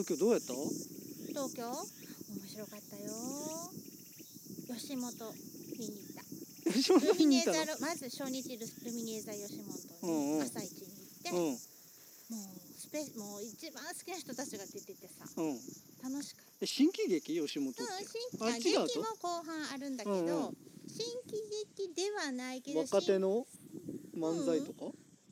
東京どうやった？東京？面白かったよ。吉本見に行った。吉本ルミネーにいたのザルまず初日ルルミネーザ吉本うんうん。に朝一に行って、うん。もうスペもう一番好きな人たちが出ててさうん。楽しかっえ新喜劇？吉本って。た、うん、新ああ違うと劇も後半あるんだけど、うんうん。新喜劇ではないけど若手新の漫才とか、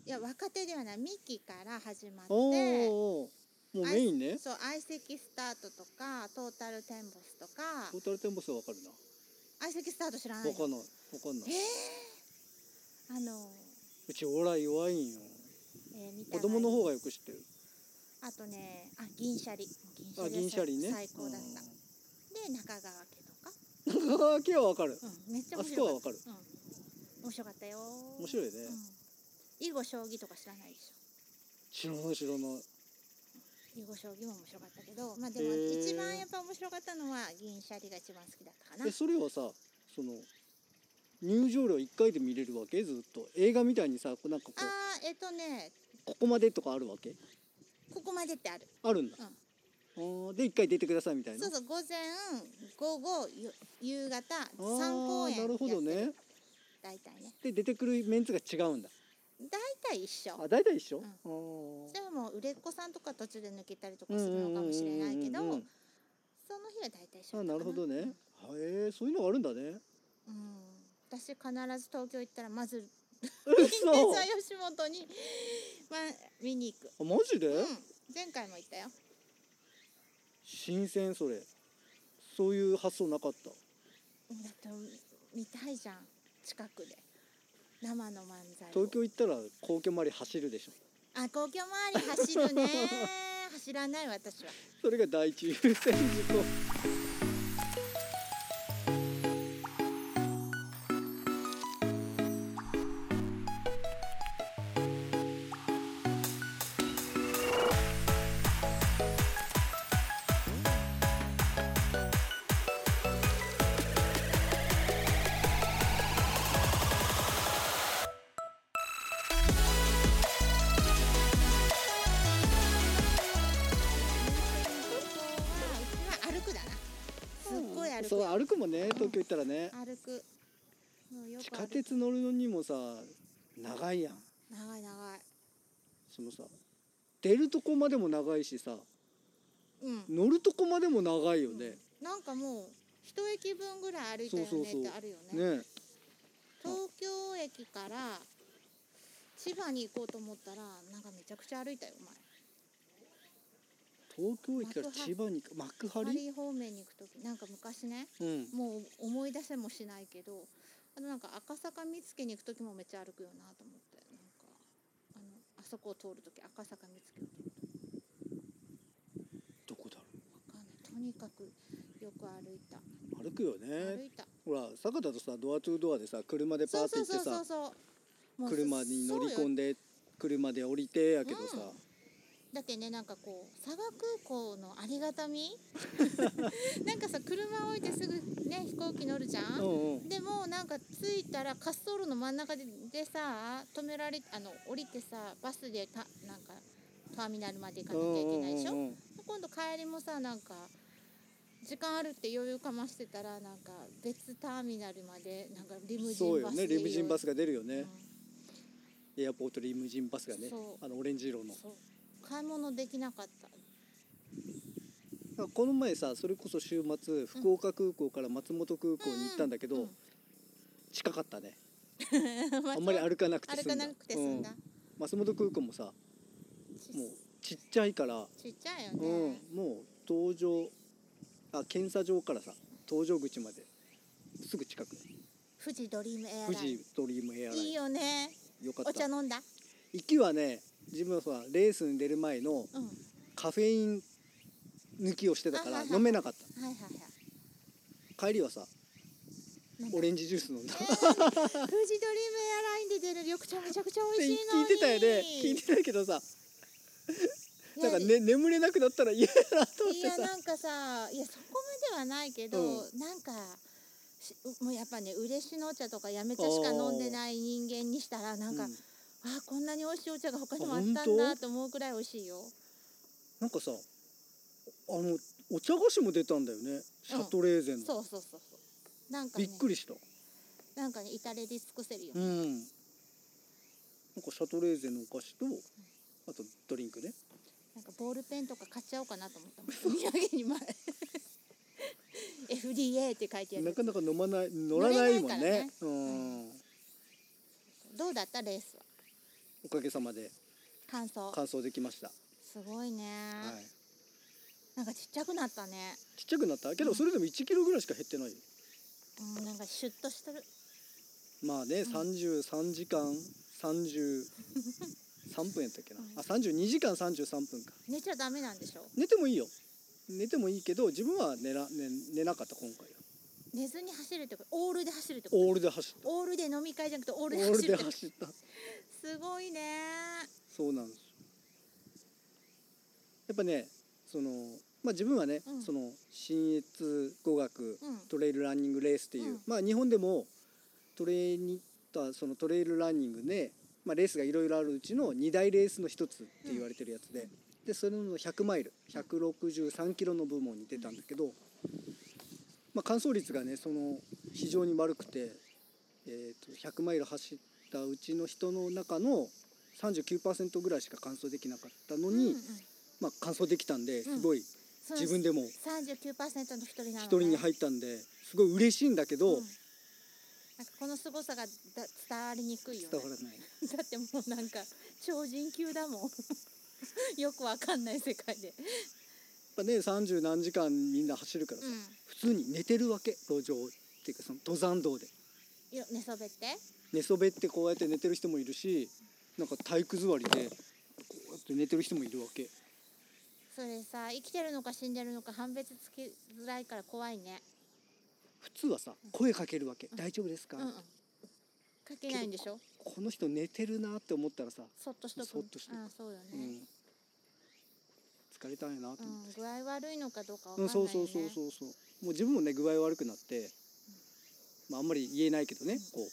いや若手ではない。ミキから始まっておーおーもうメインね。そう相席スタートとかトータルテンボスとか。トータルテンボスはわかるな。相席スタート知らないの？わかんない。わかんない。えー、あの、うちお笑い弱いんよ。えー、子供の方がよく知ってる。あとねあ銀シャリ。銀シャあリは銀シャリね。最高だった、で中川家とか、うん中川家はわかる。うん、めっちゃ面あそこはわかる。白かったうん、面白かったよ面白いね、うん、囲碁将棋とか知らないでしょ？知らない知らない囲碁将棋も面白かったけどまあでも一番やっぱ面白かったのは銀シャリが一番好きだったかな。えそれはさその入場料1回で見れるわけ？ずっと。映画みたいにさこうなんかこうあーえっとね。ここまでとかあるわけ？ここまでってある。あるんだ、うん。で1回出てくださいみたいな？そうそう午前午後ゆ夕方あ3公演ーなるほどね。大体ね。で出てくるメンツが違うんだ大体一緒。あ大体一緒、うん。あー。でも売れっ子さんとか途中で抜けたりとかするのかもしれないけどうんうんうんうんその日は大体一緒あなるほどね。へえそういうのがあるんだね。うん。私必ず東京行ったらまず吉本 に、まあ、見に行く。あマジで、うん。前回も行ったよ。新鮮それ。そういう発想なかった。だって見たいじゃん。近くで生の漫才を。東京行ったら皇居周り走るでしょ。あ皇居周り走るね。走らない私は。それが第一優先事項歩くもん。ね東京行ったらね。歩く。もうよく地歩く。下鉄乗るのにもさ長いやん。長い長い。そのさ出るとこまでも長いしさうん。乗るとこまでも長いよね、なんかもう一駅分ぐらい歩いたよねそうそうそう。ってあるよね。ね。東京駅から千葉に行こうと思ったらなんかめちゃくちゃ歩いたよ東京駅から千葉に幕張リ。方面に行く時なんか昔ねうん。もう思い出せもしないけどあとなんか赤坂見附に行く時もめっちゃ歩くよなと思ってなんかあのあそこを通る時赤坂見附を通るどこだろわかんない。とにかくよく歩いた。う歩くよ歩ねいた。ほら坂田とさドアトゥードアでさ車でパーって行ってさ車に乗り込んでで車で降りてやけどさ、だってねなんかこう佐賀空港のありがたみ？なんかさ車置いてすぐね飛行機乗るじゃん、うんうん。でもなんか着いたら滑走路の真ん中ででさ止められあの降りてさバスでたなんかターミナルまで行かなきゃいけないでしょ、今度帰りもさなんか時間あるって余裕かましてたらなんか別ターミナルまでなんかリムジそうよンバスでねリムジンバスが、が出るよね、うん。エアポートリムジンバスがねそう。あのオレンジ色の。そう買い物できなかった。この前さそれこそ週末福岡空港から松本空港に行ったんだけど、うんうん。近かったね。あんまり歩かなくて済んだ。歩かなくて済んだ、うん。松本空港もさもうちっちゃいから、ちっちゃいようんね、、もう搭乗あ検査場からさ搭乗口まですぐ近く富士ドリームエアラ富イン。士ドリームエアライン。いいよね。よかった。お茶飲んだ？行きはね自分はさレースに出る前のカフェイン抜きをしてたから飲めなかった。はいはい帰りはさオレンジジュース飲んだ。富士ドリームエアラインで出る緑茶めちゃくちゃ美味しいのに。聞いてたよね。聞いてたけどさなんか、ね、眠れなくなったら嫌だなと思っいてさ。やなんかさいやそこまではないけど、うなんかしもうやっぱね嬉野茶とかやめ茶しか飲んでない人間にしたらなんか、うんあこんなに美味しいお茶が他にもあったんだと思うくらい美味しいよ。なんかさあのお茶菓子も出たんだよね。シャトレーゼの、そうそうそうそう。なんかびねっくりした。なんかね至れり尽くせるよ、うん。なんかシャトレーゼのお菓子とあとドリンクね。なんかボールペンとか買っちゃおうかなと思ったお土産に前。FDA って書いてある。なかなか飲まない乗らないもんね。ね。うん。どうだった？レースは？おかげさまで感想。完走できました、すごいね、はい、なんかちっちゃくなったね。ちっちゃくなった？けどそれでも1キロぐらいしか減ってない。ようんなんかシュッとしてる。まあね、33時間33 分やったっけな、うん。あ32時間33分か。寝ちゃダメなんでしょ？寝てもいいよ。寝てもいいけど自分は寝ら寝寝なかった今回は寝ずに走るってこと？オールで走るってこと？オールで走った。オールで飲み会じゃなくてオーオルでールで走るって走った。すごいね。そうなんですよ。やっぱねそのまあ自分はね、うん。その新越語学うん。トレイルランニングレースっていう、うん。まあ日本でもトレイニそのトレイルランニングで、まあ、レースがいろいろあるうちの2大レースの一つって言われてるやつで、でそれの100マイル163キロの部門に出たんだけど、まあ、完走率がねその非常に悪くて、えー、と100マイル走ったうちの人の中の39%ぐらいしか完走できなかったのに、うんうん。まあ、完走できたんですごい自分でも39%の一人なの、ね、一人に入ったんですごい嬉しいんだけど、うん。なんかこの凄さがだ伝わりにくいよね。伝わらない。だってもうなんか超人級だもん。よくわかんない世界でぱね30何時間みんな走るからさ、うん。普通に寝てるわけ路上っていうかその登山道で。よ寝そべって。寝そべってこうやって寝てる人もいるしなんか体育座りでこうやって寝てる人もいるわけ。それさ生きてるのか死んでるのか判別つきづらいから怖いね。普通はさ声かけるわけ、大丈夫ですか、うんうん。かけないんでしょ？この人寝てるなって思ったらさ、そっとしとく。そっとしとく。ああそうよね。うん、疲れたんやなとう思って、ん、具合悪いのかどうかわかうんんないよね。そうそうそうそうそう。もう自分もね具合悪くなって、まあ、あんまり言えないけどねこ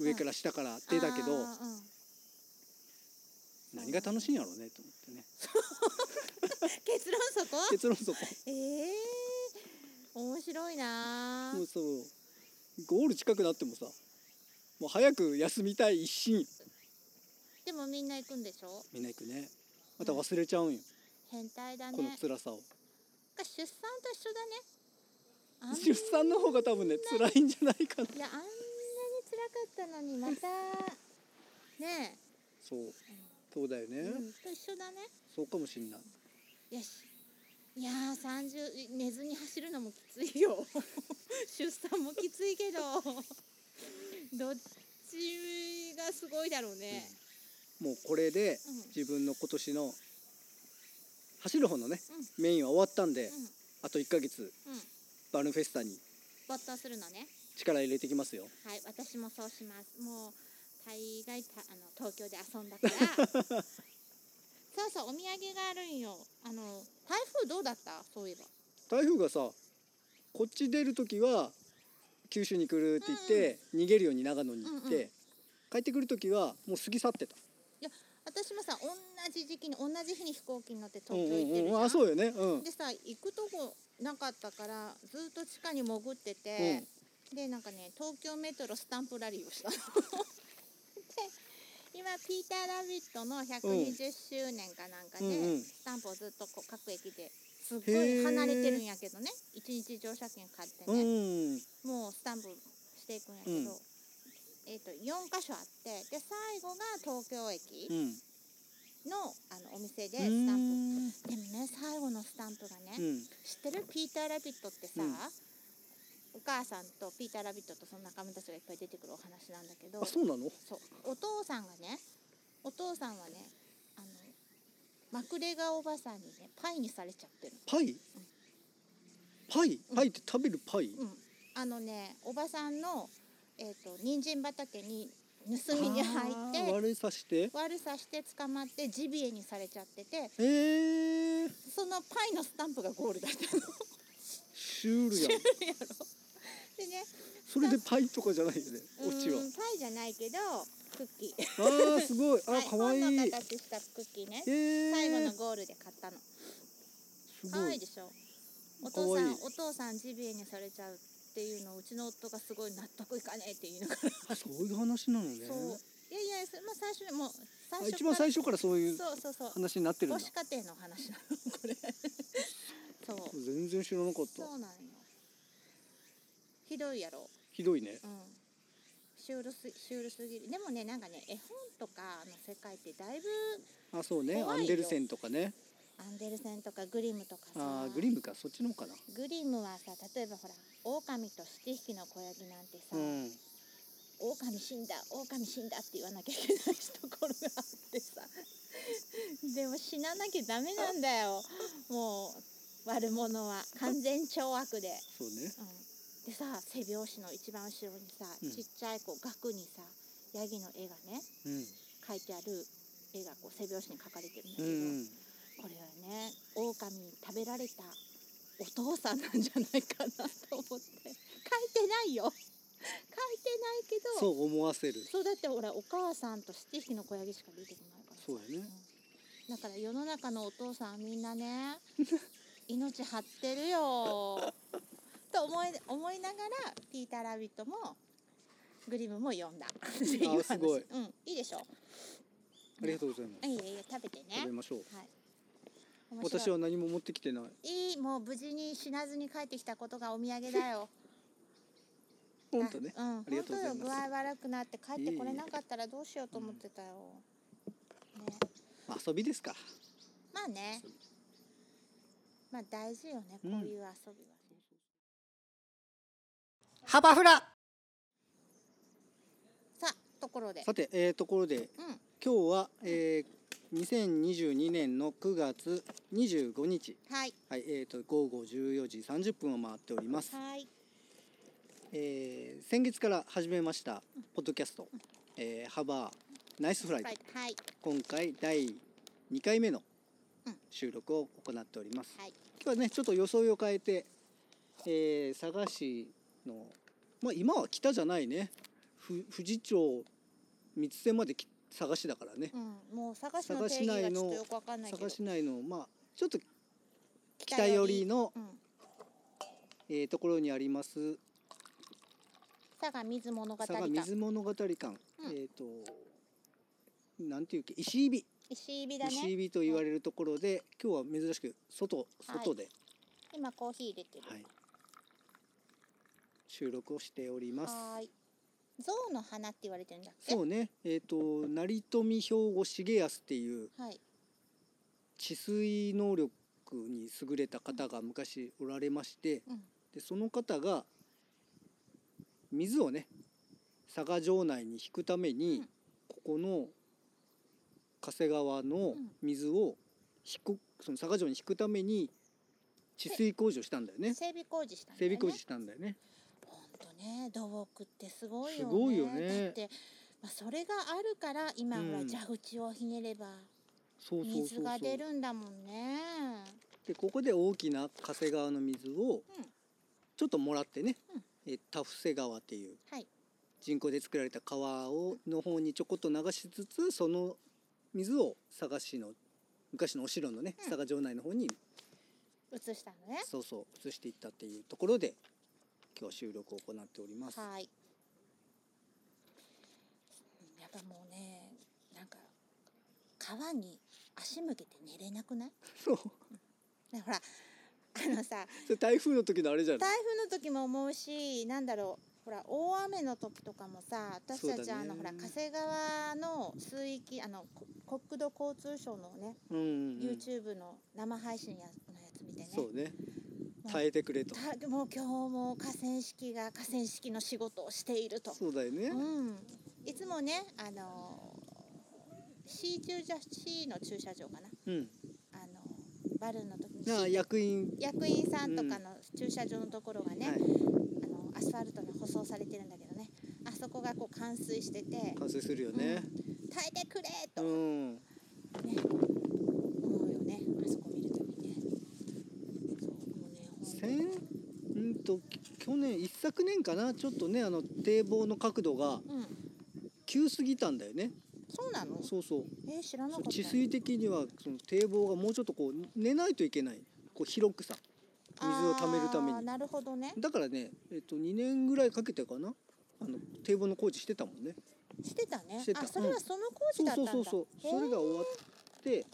う上から下から手だけど、うん。何が楽しいんやろうねと思ってね。結論そこ？結論そこ。ええ面白いな。もうそう。ゴール近くなってもさもう早く休みたい一心。でもみんな行くんでしょ？みんな行くね。また忘れちゃうんよ、変態だね。この辛さを。出産と一緒だね。出産の方が多分ね辛いんじゃないかな。いやあんなに辛かったのにまたね。そう。そうだよね、え、うん、と一緒だね。そうかもしんない。よし。いやー30寝ずに走るのもきついよ。出産もきついけど。どっちがすごいだろうね、もうこれでうん。自分の今年の走る方のね、うメインは終わったんで、うん。あと1ヶ月うん。バルーンフェスタに没頭するのね。力入れてきますよ。はい私もそうします。もう大概たあの東京で遊んだから。そうそうお土産があるんよ。あの台風どうだった？そういえば。台風がさこっち出る時は九州に来るって言って、逃げるように長野に行って、うんうん。帰ってくる時はもう過ぎ去ってた私もさ同じ時期に同じ日に飛行機に乗ってうん東京行ってるじゃん、うんうんあそうよね。うん。でさ行くとこなかったからずっと地下に潜ってて、でなんかね東京メトロスタンプラリーをしたの。で今ピーター・ラビットの120周年かなんかで、うん。うんスタンプをずっとこう各駅ですっごい離れてるんやけどね。一日乗車券買ってうね、ん。もうスタンプしていくんやけど、うんえー、と4箇所あってで最後が東京駅うん。のあのお店でうスタンんプ。でもね最後のスタンプがね、うん。知ってる？ピーター・ラビットってさ、うん。お母さんとピーター・ラビットとその仲間たちがいっぱい出てくるお話なんだけどあそうなの？そう。お父さんがねお父さんはねあのマクレガおばさんにねパイにされちゃってる。パイ？パイ？パイって食べるパイ、うん。あのねおばさんのえっ、と人参畑に盗みに入あーって悪さして？悪さして捕まってジビエにされちゃっててえー、そのパイのスタンプがゴールだったの。シュールやろ。でねそれでパイとかじゃないよねオチは。うんパイじゃないけどクッキー。あーすごい。あ はい可愛い。本の形したクッキーね。えー、最後のゴールで買ったの。可愛いでしょ。お父さんお父さんジビエにされちゃうっていうのをうちの夫がすごい納得いかねえって言いなが。らあそういう話なのね。そう。いやいやそまあ最初にもう最あ初一番最初からそういうそうそうそう。話になってるんだ。母子家庭の話なのこれ。そう。全然知らなかった。そうなんよ。ひどいやろ。ひどいね。うん。シュールすシュールすぎる。でもねなんかね絵本とかの世界ってだいぶあそうね。アンデルセンとかねアンデルセンとかグリムとかさ。あーグリムかそっちの方かな。グリムはさ例えばほら狼と七匹の子ヤギなんてさ、うん。狼死んだ狼死んだって言わなきゃいけないところがあってさ。でも死ななきゃダメなんだよ。もう悪者は。完全懲悪で、そうね。うん、でさ背拍子の一番後ろにさ、うん。ちっちゃいこう額にさヤギの絵がねうん。描いてある絵がこう背拍子に描かれてるんだけうど、んこれはね狼に食べられたお父さんなんじゃないかなと思って。書いてないよ。書いてないけど。そう思わせる。そうだってほらお母さんと七匹の子ヤギしか出てこないからさ。そうだね。だから世の中のお父さんはみんなね 命張ってるよ。と思い思いながらピーター・ラビットもグリムも読んだ。っていう話。あすごい。うんいいでしょ。ありがとうございます。いいえいいえ食べてね。食べましょう。はい私は何も持ってきてない。いいもう無事に死なずに帰ってきたことがお土産だよ。本当ね。うん。ありがとうございます。本当よ。具合悪くなって帰ってこれなかったらどうしようと思ってたよ、ね遊びですか。まあね。まあ大事よねこういう遊びは。ね、ハバフラさあところで。さてえー、ところで。うん。今日は、えー、2022年の9月25日はい。はいえー、と午後14時30分を回っております、はい。えー先月から始めましたポッドキャスト「えー、ハバーナイスフライトはい。はい」今回第2回目のうん。収録を行っております、はい。今日はねちょっと装いを変えて、えー佐賀市のまあ今は北じゃないね。ふ富士町三瀬までき佐賀市だからね、うん。もう探しの佐賀定義が市内のちょっとよくわかんないけど。佐賀市内のまあちょっと北寄りの、うん、えーところにあります。佐賀水物語佐賀館水物語館、うん。えっ、となんていうっけ石井火。石井火だね。火と言われるところで、今日は珍しく外外で、今コーヒー入れてる。はい。収録をしております。はーい象の花って言われてるんだっけ？そうね、えっ、と成富兵庫重康っていうはい。治水能力に優れた方が昔おられまして、うん。でその方が水をね佐賀城内に引くために、うん。ここの加瀬川の水を引くその佐賀城に引くために治水工事をしたんだよね。整備工事したんだよね。整備工事したんだよねとね土木ってすごいよね。すごいよね。だって、まあ、それがあるから今ほ蛇口をひねれば水が出るんだもんね。でここで大きな加瀬川の水をうん。ちょっともらってね、うん。え田伏川っていうはい。人工で作られた川をの方にちょこっと流しつつその水を佐賀市の昔のお城のねうん。佐賀城内の方に移したのね。そうそう移していったっていうところで今日は収録を行っております。はい。やっぱもうねなんか川に足向けて寝れなくない？そ うねほらあのさ台風の時のあれじゃない台風の時も思うしなんだろうほら大雨の時とかもさ私たち、そうだね。あのほら加瀬川の水域あのこ国土交通省のね、うんうんうん。YouTube の生配信やのやつ見てね。そうね耐えてくれと。たもう今日も河川敷が河川敷の仕事をしていると。そうだよね、うん、いつもねあの C 駐車 C の駐車場かな。うん。あのバルーンの時に役員。役員さんとかの駐車場のところがね、はい。あのアスファルトで舗装されてるんだけどね。あそこがこう冠水してて。完成するよね。耐えてくれうと、ん、ね思うよねあそこ見るときねそうもうねほんと先うんとき去年一昨年かな？ちょっとねあの堤防の角度がうん。急すぎたんだよね。そうなの？そうそう。えー知らなかった。治水的にはその堤防がもうちょっとこう寝ないといけない。こう広くさ水を溜めるために。あーなるほどね。だからね、えっと、2年ぐらいかけてかな？あの堤防の工事してたもんね。してたね。してた。あそれはその工そう事だったんだ。そうそうそう。それが終わって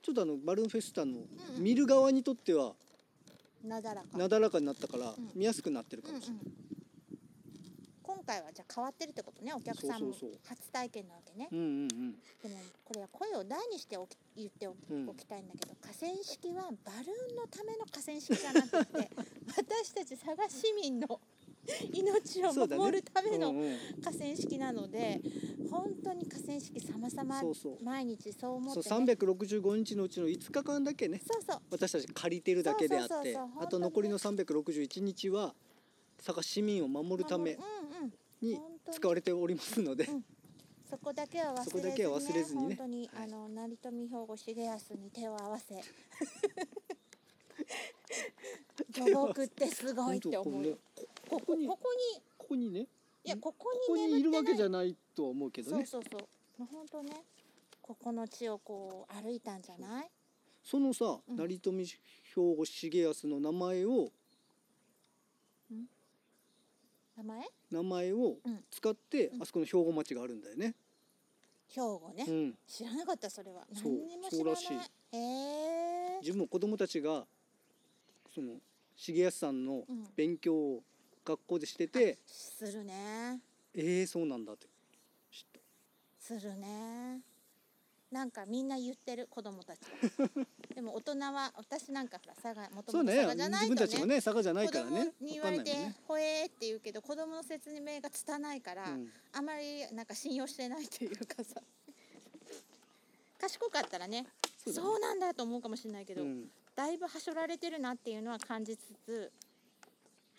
ちょっとあのバルーンフェスタのうん。見る側にとってはなだらか。なだらかになったからん。見やすくなってるかうんうんもしれない、今回はじゃあ変わってるってことねお客さんも。そうそうそう。初体験なわけね。うん、うんうん。でもこれは声を大にしておき言っておき,、たいんだけど河川敷はバルーンのための河川敷じゃなくて 私たち佐賀市民の命をそうだね守るためのうんうん。河川敷なので、本当に河川敷様々そうそう。毎日そう思っそうて、ね、365日のうちの5日間だけねそうそう。私たち借りてるだけであってそうそうそうそうあと残りの361日は佐賀市民を守るためうんうんに使われておりますので、うん。そこだけは忘れずに、ね、ずにね。本当に、はい。あの成富兵庫重安に手を合わせ。土木ってすごいって思う。よここここに。ここにねいやここここににい。るわけじゃゃないとは思うけどね。そうそうそう。本当ねここの地をこう歩いたんじゃない？そのさ、うん。成富兵庫重安の名前を名前？名前をうん。使って、うん。あそこの兵庫町があるんだよね。兵庫ね、うん、知らなかったそれは。そう何にも知らない。そうらしへえ自分も子供たちがその重安さんのうん。勉強を学校でしてて、するね。ええそうなんだって。知った。するね。なんかみんな言ってる子供たちは。でも大人は私なんかほら佐賀もともと佐賀じゃないとね。自分たちもね佐賀じゃない子からね。供に言われてね「ほえ」って言うけど子供の説明が拙いから、うん。あまりなんか信用してないというかさ。賢かったらねそうそうなんだと思うかもしれないけど、うん。だいぶはしょられてるなっていうのは感じつつ、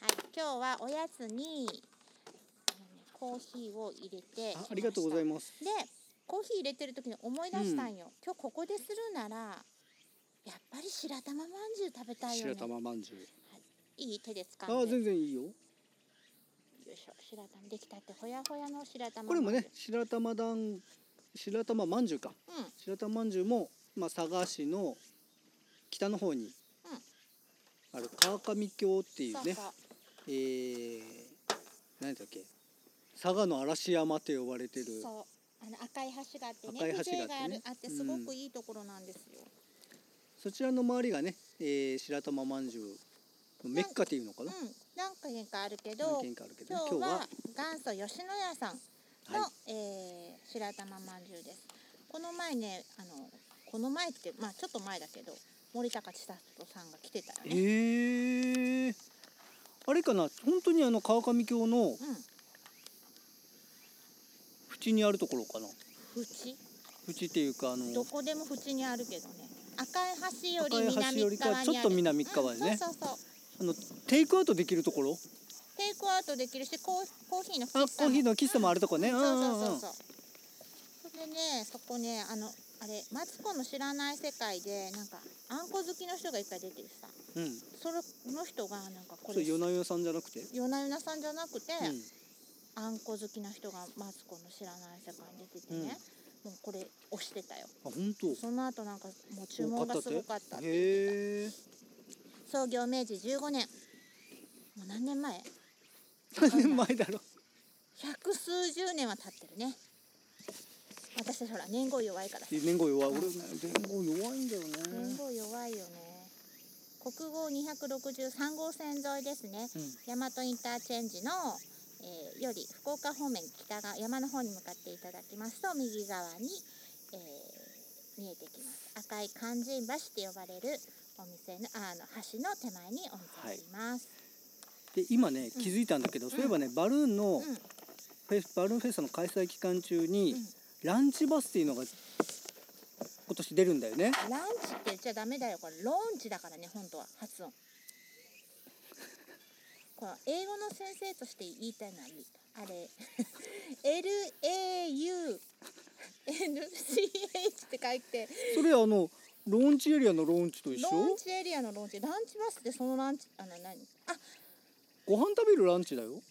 はい、今日はおやつにコーヒーを入れてあありがとうございまます。すでコーヒー入れてる時に思い出したんよ、今日ここでするならやっぱり白玉まんじゅう食べたいよね白玉まんじゅう。いい手で掴ああんで全然いいよ。よいしょ白玉できたってほやほやの白玉これもね白玉団白玉まんじゅうか。ゅううん白玉まんじゅうもまあ佐賀市の北の方にある川上京っていうねそうそうえー、何だっけ？佐賀の嵐山と呼ばれてる。そう。あの赤い橋があってね赤い橋があってね。あるあってすごくいいところなんですよ、そちらの周りがね、えー、白玉まんじゅうのメッカっていうのかうん。な、何軒かあるけど何軒かあるけどね。今日は元祖吉野家さんの、はい。えー白玉まんじゅうです。この前ねあのこの前ってまあちょっと前だけど森高千里さんが来てたよえね、ー、あれかな本当にあの川上京のうん。縁にあるところかな。縁？縁っていうかあのどこでも縁にあるけどね。赤い橋より南よりか側にある。ちょっと南側でね。うん、そうそうそう。あのテイクアウトできるところ？テイクアウトできるしコーコーヒーの喫茶あもコーヒーの喫茶もあるとこね。そうそうそううんそう。それでねそこねあのあれマツコの知らない世界でなんかあんこ好きの人が一回出てるさうん。うんそれの人がなんかこそれれ夜な夜なさんじゃなくて、夜な夜なさんじゃなくて、うん。あんこ好きな人がマツコの知らない世界に出ててね、もうこれ押してたよ。あ本当？その後なんかもう注文がすごかったってへえ創業明治15年。もう何年前？何年前だろ百数十年は経ってるね。私ほら年号弱いから年号弱い。俺ね年号弱いんだよね。年号弱いよね国号263号線沿いですね。うん。大和インターチェンジの、えーより福岡方面北側山の方に向かっていただきますと右側に、えー見えてきます。赤い勧進橋って呼ばれるお店のあの橋の手前にお店があります、で今ね気づいたんだけど、そういえばねバルーンのうん。フェスバルーンフェスタの開催期間中に、うん。ランチバスっていうのが今年出るんだよね。ランチって言っちゃダメだよこれ。ローンチだからね本当は。発音。この英語の先生として言いたいのはあれ。LAUNCH って書いて。それあのローンチエリアのローンチと一緒？ローンチエリアのローンチ。ランチバスでそのランチあの何？あ。ご飯食べるランチだよ。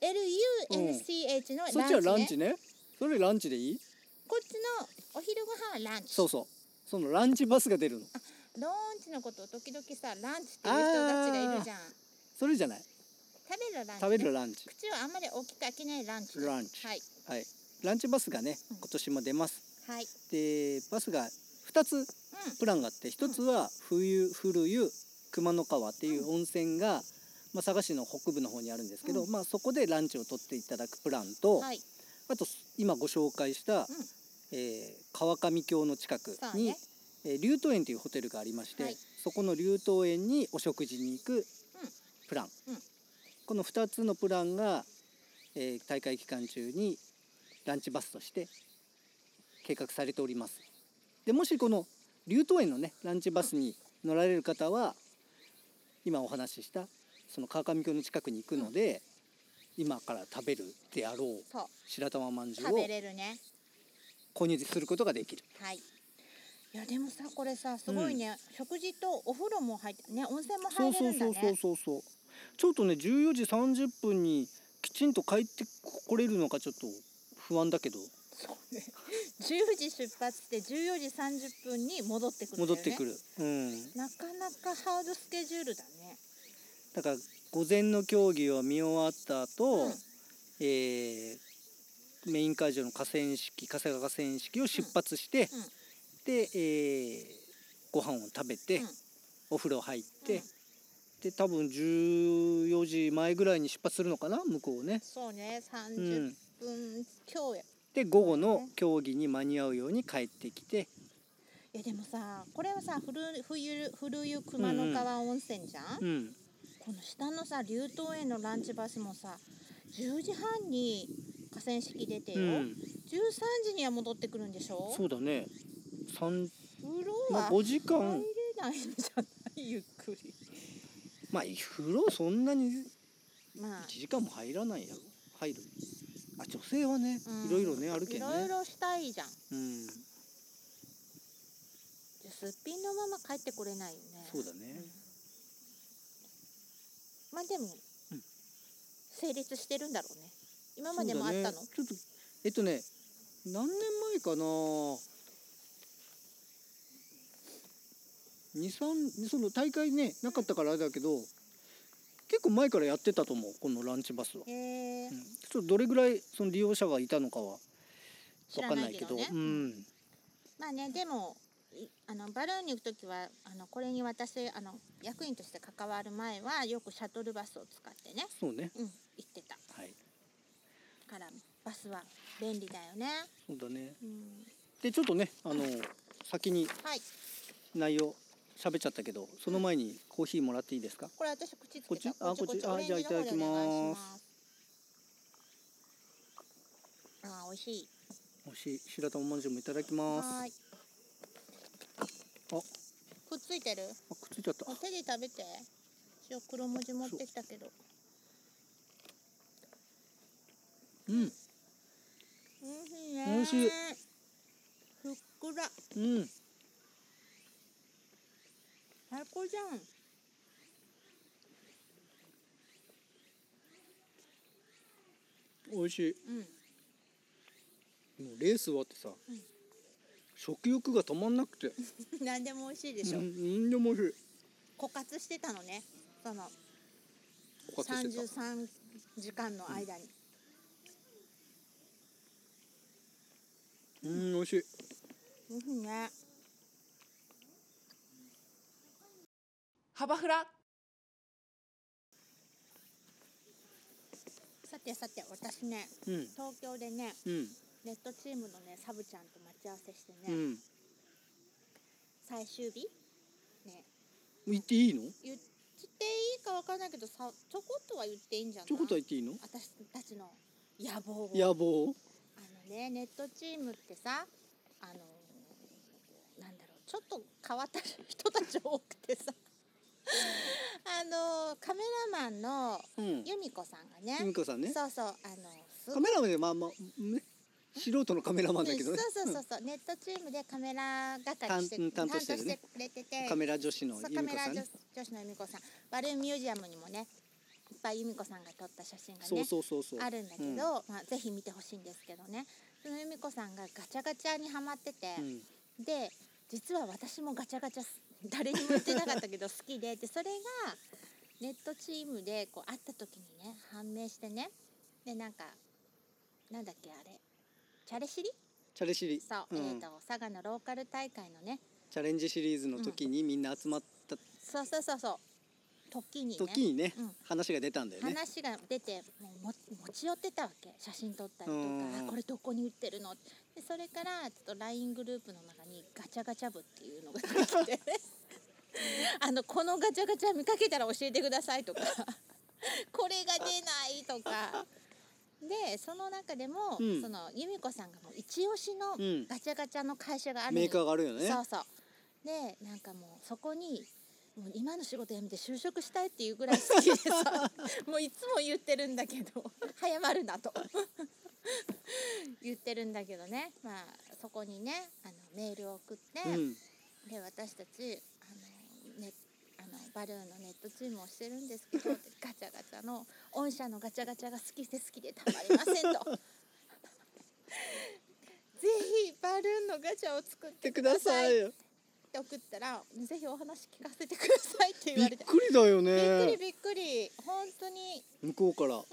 LUNCH のランチ、ね。そっちはランチね。それランチでいい？こっちのお昼ご飯はランチ。そうそう。そのランチバスが出るの。ラローンチのことを時々さランチっていう人たちがいるじゃん。それじゃない？食べるランチ、ね、食べるランチ。口をあんまり大きく開けないランチ。ランチ。はい。はい。ランチバスがねうん。今年も出ます。はい。でバスが2つプランがあって1つは冬古湯熊野川っていう温泉が、まあ、佐賀市の北部の方にあるんですけど、うん。まあ、そこでランチを取っていただくプランと、うんはいあと今ご紹介した、えー川上峡の近くに、ね。えー竜頭園というホテルがありまして、はい。そこの竜頭園にお食事に行くプラン、うん。この2つのプランが、えー大会期間中にランチバスとして計画されております。でもしこの竜頭園のねランチバスに乗られる方は今お話ししたその川上峡の近くに行くので、今から食べるであろうそう。白玉まんじゅうを食べれるね。購入することができる。はい。いやでもさこれさすごいね、食事とお風呂も入ってね温泉もそう入れるんだね。そうそうそうそうそう。ちょっとね14時30分にきちんと帰ってこれるのかちょっと不安だけど。そうね。10時出発して14時30分に戻ってくるんだよね。戻ってくる、うん。なかなかハードスケジュールだねだから午前の競技を見終わった後、うん。えーメイン会場の河川敷春日河川敷を出発して、うん。で、えーご飯を食べて、うん。お風呂入って、うん。で多分14時前ぐらいに出発するのかな向こうね。そうねう30ん、分強や、で午後の競技に間に合うように帰ってきて、いやでもさこれはさ古冬古湯熊野川温泉じゃん、うん、この下のさ竜頭園のランチバスもさ10時半に河川敷出てよ、うん、13時には戻ってくるんでしょ？そうだね。三風呂まあは5時間。入れないんじゃない？ゆっくり。まあ風呂そんなにまあ。1時間も入らないやろ。入る。あ女性はね、うん。いろいろねあるけいどね。ろいろしたいじゃん。うん。すっぴんのまま帰ってこれないよね。そうだねまあでも、うん。成立してるんだろうね。今までもあったの、ねちょっとえっとね何年前かな？23その大会ねなかったからあれだけど結構前からやってたと思うこのランチバスは、へえうん、ちょっとどれぐらいその利用者がいたのかは分かんないいけどね。うん。まあねでもいあのバルーンに行く時はあのこれに私あの役員として関わる前はよくシャトルバスを使ってねそうね。うん行ってた。はい。からバスは便利だよね。そうだね。うん。でちょっとねあの先にはい。内容喋っちゃったけどその前にコーヒーもらっていいですか？これ私口こっち？あこっちあじゃあいただきます。あー美味しい。美味しい。白玉まんじゅうもいただきますあ。くっついてる？あくっついちゃった。手で食べて。一応黒文字持ってきたけど。うん。美味しいしい。ふっくら。うん。最高じゃん。美味しい。うもうレース終わってさ、ん食欲が止まんなくて。ん 何でも美味しいでしょ、うんうんでも美味しい。枯渇してたのね。その枯渇してた。33時間の間に、うん美味しい。美味しいね。幅フラさてさて私ねうん。東京でねうんネットチームのねサブちゃんと待ち合わせしてね、うん。最終日？ね。言っていいの？言っていいかわかんないけどさちょこっとは言っていいんじゃない？ちょこっとは言っていいの？私たちの野望を。野望？あのねネットチームってさあのなんだろうちょっと変わった人たち多くてさあのカメラマンのうん。由美子さんがね由美子さんね。そうそうあのすごカメラマンでまあまあね素人のカメラマンだけどね。そうそうそうそう、ネットチームでカメラ係して担担当してるね。くれてて。カメラ女子のそう由美子さん。ねカメラ女女子の由美子さん。バルーンミュージアムにもねいっぱい由美子さんが撮った写真がねそうそうそうそう。あるんだけど、まあ、ぜひ見てほしいんですけどね。その由美子さんがガチャガチャにはまってて、うん。で実は私もガチャガチャす誰にも言ってなかったけど 好きで。でそれがネットチームでこう会った時にね判明してね。でなんかなんだっけあれチャレシリ？チャレシリ。そう、うん。えー、と佐賀のローカル大会のね。チャレンジシリーズの時にみんな集まった。そうそうそうそう。時にね。時にね、うん。話が出たんだよね。話が出てもうも持ち寄ってたわけ。写真撮ったりとうん。かあこれどこに売ってるの？でそれからちょっと LINE グループの中にガチャガチャ部っていうのができて。あのこのガチャガチャ見かけたら教えてくださいとか。これが出ないとかでその中でも、うん。その由美子さんがもう一押しのうん。ガチャガチャの会社があるのメよーカーがあるよね。そうそう。でなんかもうそこにもう今の仕事辞めて就職したいっていうぐらい好きでさ もういつも言ってるんだけど早まるなと。言ってるんだけどね。まあそこにねあのメールを送って、うん。で私たちあの、ね、あのバルーンのネットチームをしてるんですけど ガチャガチャの御社のガチャガチャが好きで好きでたまりませんと。ぜひバルーンのガチャを作ってくくだださいって送ったらぜひお話聞かせてくださいって言びっわれて。くりだよびっくりねびっくり。本当に。向こうから。うん。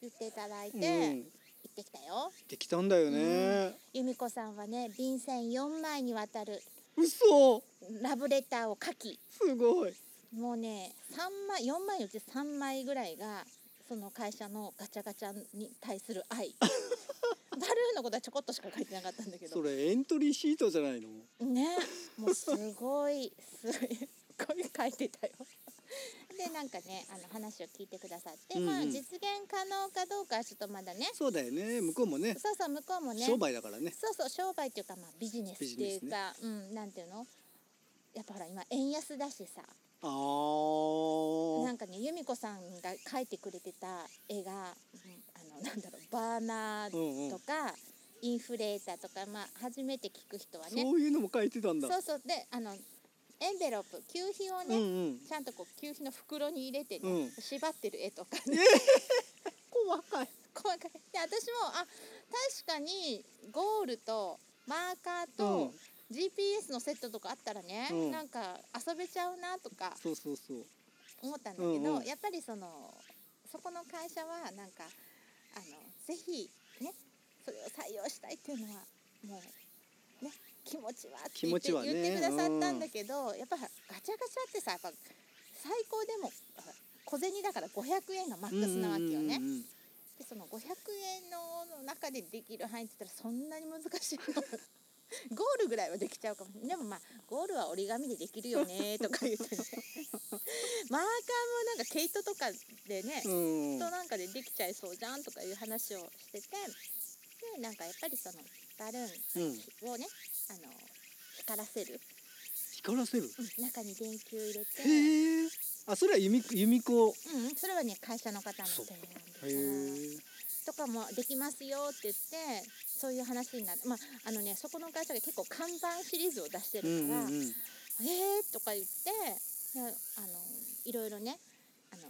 言っていただいて、うん。行ってきたよ。できたんだよね。由美子さんはね便箋4枚にわたる嘘。ラブレターを書き。すごい。もうね3枚4枚のうち3枚ぐらいがその会社のガチャガチャに対する愛。バルーンのことはちょこっとしか書いてなかったんだけど。それエントリーシートじゃないの？ね。もうすごいすごい書いてたよでなんかねあの話を聞いてくださって、うんうん。まあ実現可能かどうかはちょっとまだね。そうだよね。向こうもね。そうそう向こうもね。商売だからね。そうそう商売っていうかまあビジネスっていうか、うんなんていうの？やっぱほら今円安だしさ。あー。なんかね由美子さんが描いてくれてた絵が、うんあのなんだろうバーナーとか、インフレーターとか、まあ、初めて聞く人はね。そういうのも書いてたんだ。そうそう。であのエンベロープ給費をね、うんうん。ちゃんとこう給費の袋に入れてね、うん。縛ってる絵とかね。細かい。細かい。で私もあ確かにゴールとマーカーと GPS のセットとかあったらね、うん。なんか遊べちゃうなとかそうそうそう。思ったんだけど、うんうん。やっぱりそのそこの会社はなんかあのぜひねそれを採用したいっていうのはもうね気持ちはって言って,、言ってくださったんだけど、やっぱガチャガチャってさやっぱ最高でも小銭だから500円がマックスなわけよね。でその500円の中でできる範囲って言ったらそんなに難しいの。ゴールぐらいはできちゃうかも。でもまあゴールは折り紙でできるよねとか言ってね。マーカーもなんか毛糸とかでね、うん。うんとなんかでできちゃいそうじゃんとかいう話をしててでなんかやっぱりそのバルーうんンをねあの光らせる、光らせる？うん中に電球入れて、へえ。あそれは由美由美子。うん、それはね会社の方の提案へでとかもできますよって言ってそういう話になってまああのねそこの会社が結構看板シリーズを出してうんるから「うんうんえー!」とか言ってであのいろいろねあの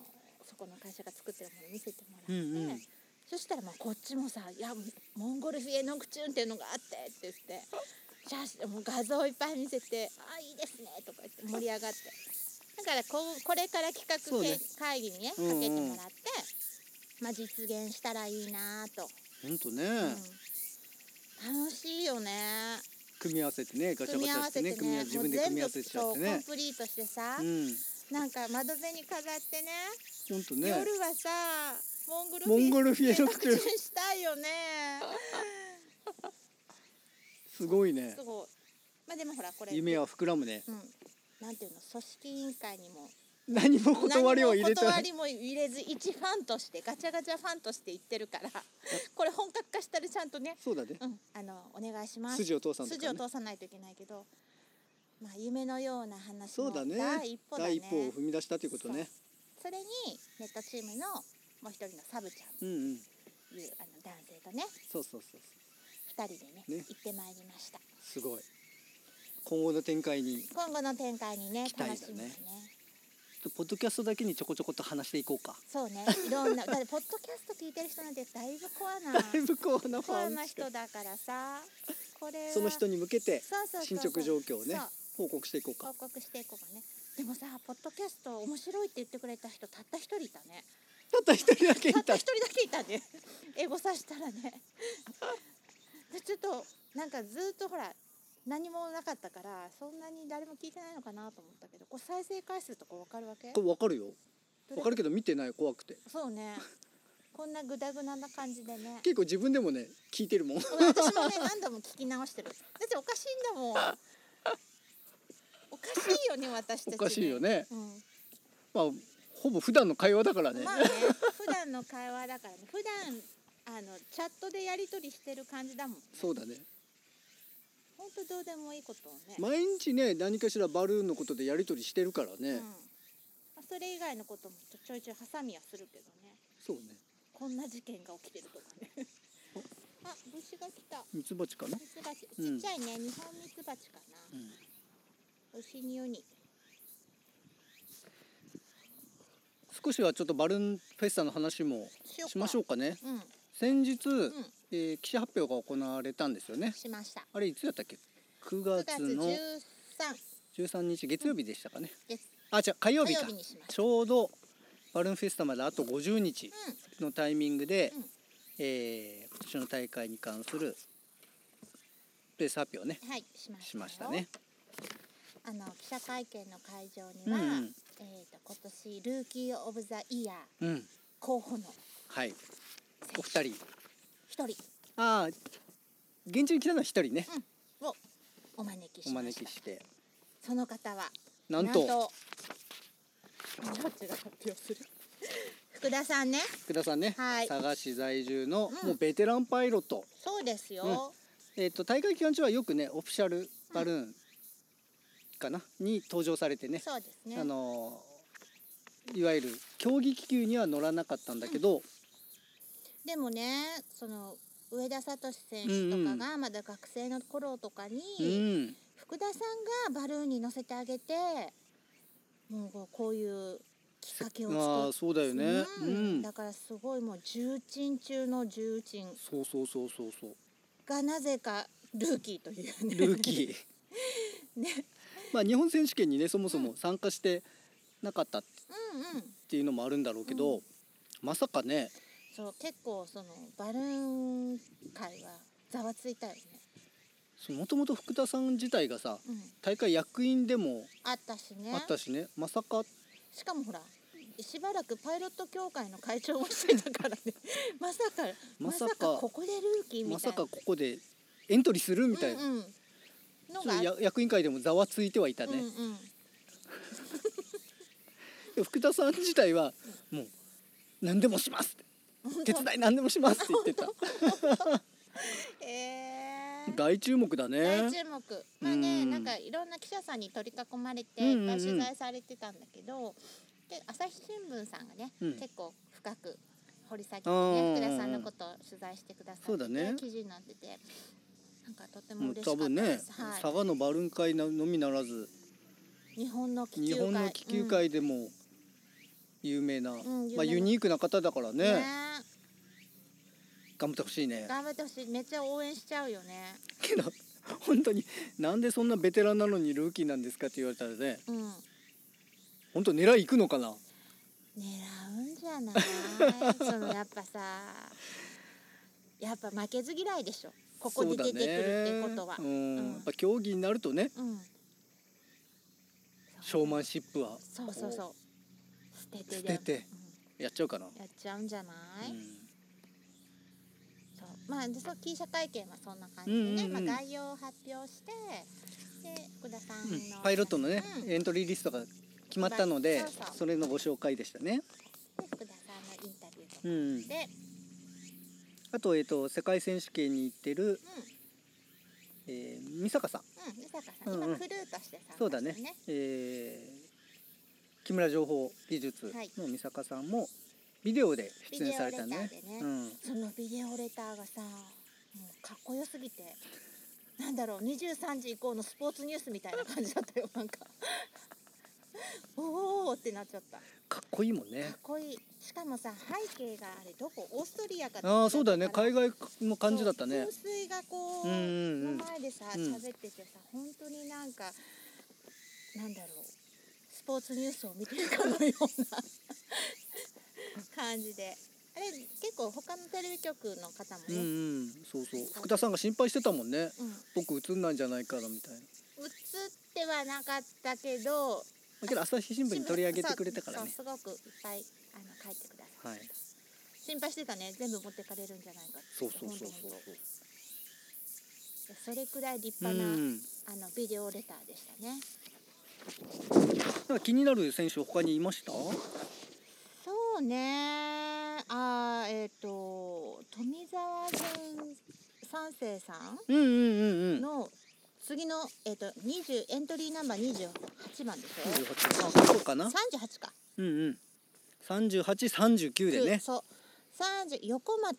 そこの会社が作ってるもの見せてもらって、うんうん。そしたらまあこっちもさ「いやモンゴルフィエノクチューンっていうのがあって」って言って写真もう画像いっぱい見せて「あいいですね」とか言って盛り上がって。だからこうこれから企画ね。会議にねかうんうん。けてもらって、まあ、実現したらいいなと。本当ね、うん、楽しいよね。組み合わせてねガチャガチャしてわせてね。ね組み合わせ自分で組み合わせしちゃってもう全部そうコねンプリートしてさ、うん。なんか窓辺に飾ってね本当ね。夜はさモンゴルフィエノクチューンフィエノクチューンしたいよねすごいね。すごい。まあでもほらこれ。夢は膨らむね。うん。なんていうの組織委員会にも。何も断りを入れて断りも入れず一ファンとしてガチャガチャファンとして言ってるからこれ本格化したらちゃんとねそうだね。うんあのお願いします。筋を通さんと筋を通さないといけないけど、まあ、夢のような話のそうだね。第一歩だね。第一歩を踏み出したということね。それにネットチームのもう一人のサブちゃん。うんうん。というあの男性とね。そうそうそう二人でねね。行ってまいりました。すごい。今後の展開に。今後の展開にね期待だね。楽しみですね。ポッドキャストだけにちょこちょこと話していこうか。そうね。いろんなだってポッドキャスト聞いてる人なんてだいぶコアなだいぶコアなフコアァンな人だからさ。これはその人に向けてそうそうそう進捗状況をねそう。報告していこうか。報告していこうかね。でもさポッドキャスト面白いって言ってくれた人たった一人いたね。たった一人だけいた。ったた一人だけいたね。エゴさしたらね。でちょっとなんかずっとほら何もなかったからそんなに誰も聞いてないのかなと思ったけどこう再生回数とか分かるわけ？これ分かるよ。分かるけど見てない怖くて。そうね。こんなグダグダな感じでね。結構自分でもね聞いてるもん私もね何度も聞き直してる。だっておかしいんだもん。おかしいよね私たち、ね、おかしいよね。うん。まあほぼ普段の会話だからね、まあね普段の会話だからね。普段あのチャットでやり取りしてる感じだもん、ね、そうだね。ほんとどうでもいいことをね、毎日ね何かしらバルーンのことでやり取りしてるからね、うん。まあ、それ以外のこともちょいちょい挟みはするけどね。そうね。こんな事件が起きてるとかね。あ虫が来た。ミツバチかな、ミツバチ。ちうん。っちゃいね、日本ミツバチかな。うん。牛に。ウニ少しはちょっとバルーンフェスタの話もしましょうかね。うん先日、ん。えー記者発表が行われたんですよね。しました。あれいつやったっけ？9 9月月の13 13日月曜日でしたかね、月。あじゃ火曜日火か曜日にしました。ちょうどバルーンフェスタまであと50日のタイミングで、うん。えー今年の大会に関するレース発表をね。はいしましたよ。しましたね。あの記者会見の会場にうんは、うん。えー、と今年ルーキー・オブ・ザ・イヤーうん。候補のはいお二人。一人。ああ現地に来たのは一人ね、をお招きしお招きして。その方はなんと。どっちが発表する？福田さんね。福田さんね、はい。佐賀市在住の、うん。もうベテランパイロット、そうですよ、えっ、と大会期間中はよくねオフィシャルバルーンかな、に登場されてね。そうですね。あのーいわゆる競技気球には乗らなかったんだけど、でもねその上田聡選手とかがまだ学生の頃とかに、うん。福田さんがバルーンに乗せてあげてもうこういうきっかけを作っまあそうだよね。ううん。ん、だからすごいもう重鎮中の重鎮。そうそうそうそうそう。がなぜかルーキーというね。ルーキー。ね。まあ日本選手権にねそもそも参加してなかったっうんうんていうのもあるんだろうけど、うまさかねそう結構そのバルーン界はざわついたよね、もともと福田さん自体がさうん、大会役員でもあったしね。あったしね。まさか。しかもほらしばらくパイロット協会の会長もしてたからね。まさかまさか。かここでルーキーみまたいな。さかここでエントリーするみたいな、うんうん、役員会でもざわついてはいたね、うんうん、福田さん自体はもう何でもします 手伝い何でもしますって言ってた。えー、大注目だね。大注目。まあねうん。なんかいろんな記者さんに取り囲まれていっぱい取材されてたんだけど、で朝日新聞さんがね、うん。結構深く掘り下げてね福田さんのことを取材してくださってね。記事になっててなんかとても嬉しかった多分ねです、はい、佐賀のバルーン会のみならず日本の気球界。でも有名な、ん有名な。まあ、ユニークな方だからうんね。ね。頑張ってほしいね。頑張ってほしい。めっちゃ応援しちゃうよね。けど本当になんでそんなベテランなのにルーキーなんですかって言われたらね。うん。本当狙いいくのかな？狙うんじゃない？そのやっぱさやっぱ負けず嫌いでしょ。ここに出てくるってことは。そうだね。うん。うん。やっぱ競技になるとね。うん。ショーマンシップは。そうそうそう捨てて。やっちゃうかな、うんやっちゃうんじゃない、うん。そう。まあでそう記者会見はそんな感じでね、うんうんうん。まあ、概要を発表してで福田さんの、うん。パイロットのね、うん。エントリーリストが決まったのでそうそう。それのご紹介でしたね。で福田さんのインタビューとかうん、で、あと,、えー、と世界選手権に行ってる、うん。えー、美坂さん。うん、美坂さん、うんうクルーとして参加そうだね。してるね。えー木村情報技術の美坂さんもビデオで出演されたね。ね。うん、そのビデオレターがさもうかっこよすぎてなんだろう23時以降のスポーツニュースみたいな感じだったよ。なんかおーってなっちゃった。かかっこいいもんね。っこいい。しかもさ背景があれどこ？オーストリアかああそうだよね。海海外の感じだったね。噴水がこう、うんうんうん。の前でさうん。喋っててさ本当になんかなんだろう。スポーツニュースを見てるかのような感じで。あれ結構他のテレビ局の方もうんうね、んそうそう。福田さんが心配してたもんね。うん。僕映んないんじゃないからみたいな。映ってはなかったけどだけど朝日新聞に取り上げてくれたからね。すごくいっぱいあの書いてくださいはい。心配してたね。全部持ってかれるんじゃないかって。そうそうそうそう。それくらい立う派な、ん。あのビデオレターでしたねなんか気になる選手他にいました？そうね。あーえっ、と富澤君三世さん？うんうんうんうん。の次の、えっと20エントリーナンバー28番でしょ？28あそうかな？38か。うんうん。3839でね。そう。30横松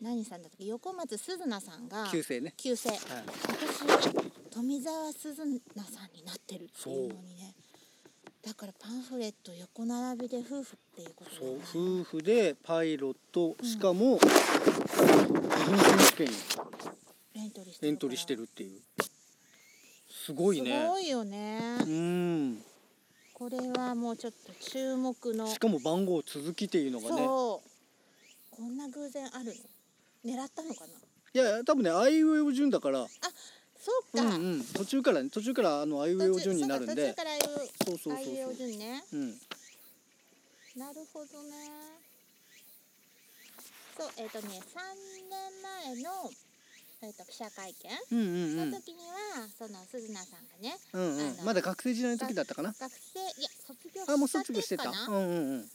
何さんだったっけ？横松鈴奈さんが旧姓ね。旧姓。はい。私富澤鈴奈さってるっていうのにね。だからパンフレット横並びで夫婦っていうことだそう。夫婦でパイロットしかも日本選手権にエントリーしてるっていう。すごいね。すごいよね。うん。これはもうちょっと注目の。しかも番号続きっていうのがね。そう。こんな偶然あるの？狙ったのかな？いや多分ねあいうえお順だからそうか、うんうん。途中からね途中からあのあいうえお順になるんで。そうそうそうあいうえお順ね。うん。なるほどね。そうえっ、とね3年前の、えー、と記者会見。うんうんうん。の時には、その鈴奈さんがねうんうん。まだ学生時代の時だったかな？学生いや卒業あもう卒業してた。うんうんうん。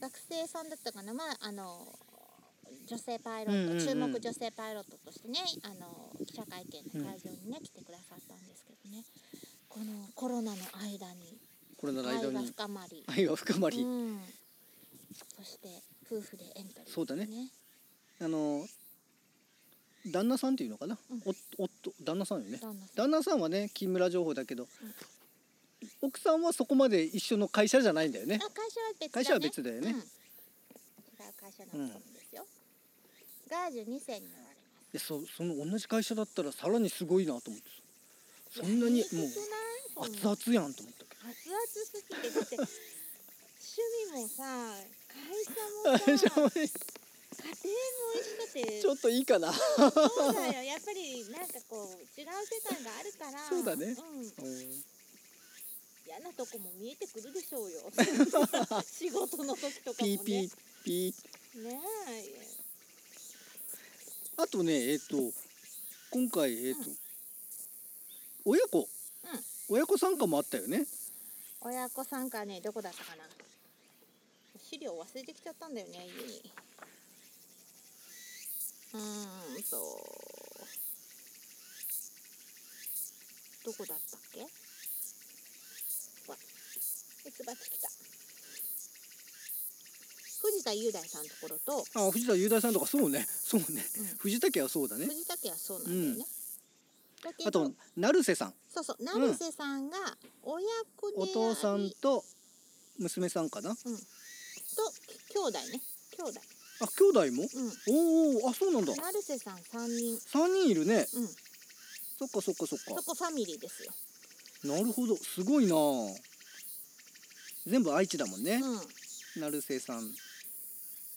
学生さんだったかな？まああの女性パイロット、うんうんうん。注目女性パイロットとしてねあの記者会見の会場にね、来てくださったんですけどね。このコロナの間にコロナの愛が間に深まり、愛が深まり。うん、そして夫婦でエントリー、そうだね。あの旦那さんっていうのかな、うん。お夫旦那さんよね。旦那さん。はね木村情報だけど、奥さんはそこまで一緒の会社じゃないんだよね。あ会社は別だね。会社は別だよね。会社の人ですよ、ガージュ2世になられます。でそその同じ会社だったらさらにすごいなと思ってさそんなにもうう熱々やんと思ったけ熱々すぎてだって趣味もさ会社もさど家庭も一緒って。ちょっといいかな。そうだよ。やっぱりなんかこう違う世界があるからそうだね。うん、うん。嫌なとこも見えてくるでしょうよ。仕事の時とかもね。ピーピーピー。ねえあとねえっ、と今回えっ、と、親子、親子参加もあったよね。親子参加ねどこだったかな。資料忘れてきちゃったんだよね家に。うーんと。どこだったっけ？わミツバチ来た藤田雄大さんのところと、あ藤田雄大さんとかそうね。そうね、うん。藤田家はそうだね。藤田家はそうなんだよね、だけどあと成瀬さん。そうそう成瀬さんが親子でありお父さんと娘さんかな。うん、と兄弟ね。兄弟。あ兄弟も？うん。おおあそうなんだ。成瀬さん三人。三人いるね。うん。そっかそっかそっそかこファミリーですよ。なるほど。すごいな全部愛知だもんね。うん。成瀬さん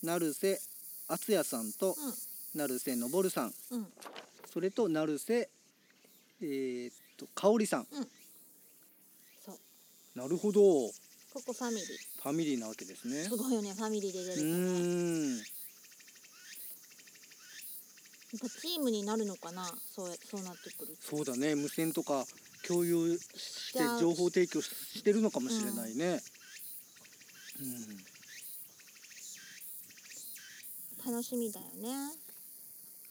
成瀬敦也さんと成瀬昇さん。うん。うんそれと成瀬えー、っと香織さん。そう。なるほど。ここファミリー。ファミリーなわけですね。すごいよねファミリーで出うるとねやっぱチームになるのかなそうやそうなってくると。そうだね。無線とか共有して情報提供ししてるのかもしれないね。うん楽しみだよね、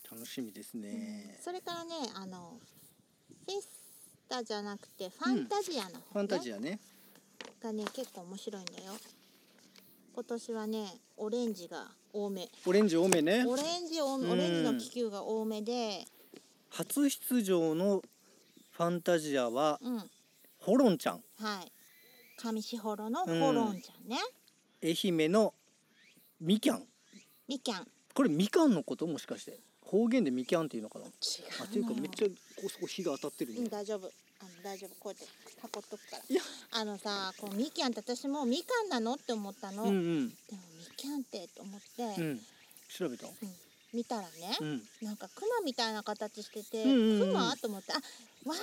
楽しみですね。それからねあのフェスタじゃなくてファンタジアの方、ね。ファンタジアね。がね結構面白いんだよ。今年はねオレンジが多め。オレンジ多めね。オレンジ多めうん。オレンジの気球が多めで。初出場のファンタジアはうん。ホロンちゃん。はい。上士幌のホロンちゃんね、愛媛のみきゃんみきゃん。違これみかんのこと？もしかして。方言でみきゃんっていうのかな？うあっていうかめっちゃここそこ火が当たってるね。うん大丈夫。あの大丈夫。こうやって囲っとくから。いや。あのさこうみきゃんって私もみかんなのって思ったの、うんうん。でもみきゃんってと思って、うん。調べた？見たらね、うん。なんかクマみたいな形してて、うんうんうん。クマと思ってあワンち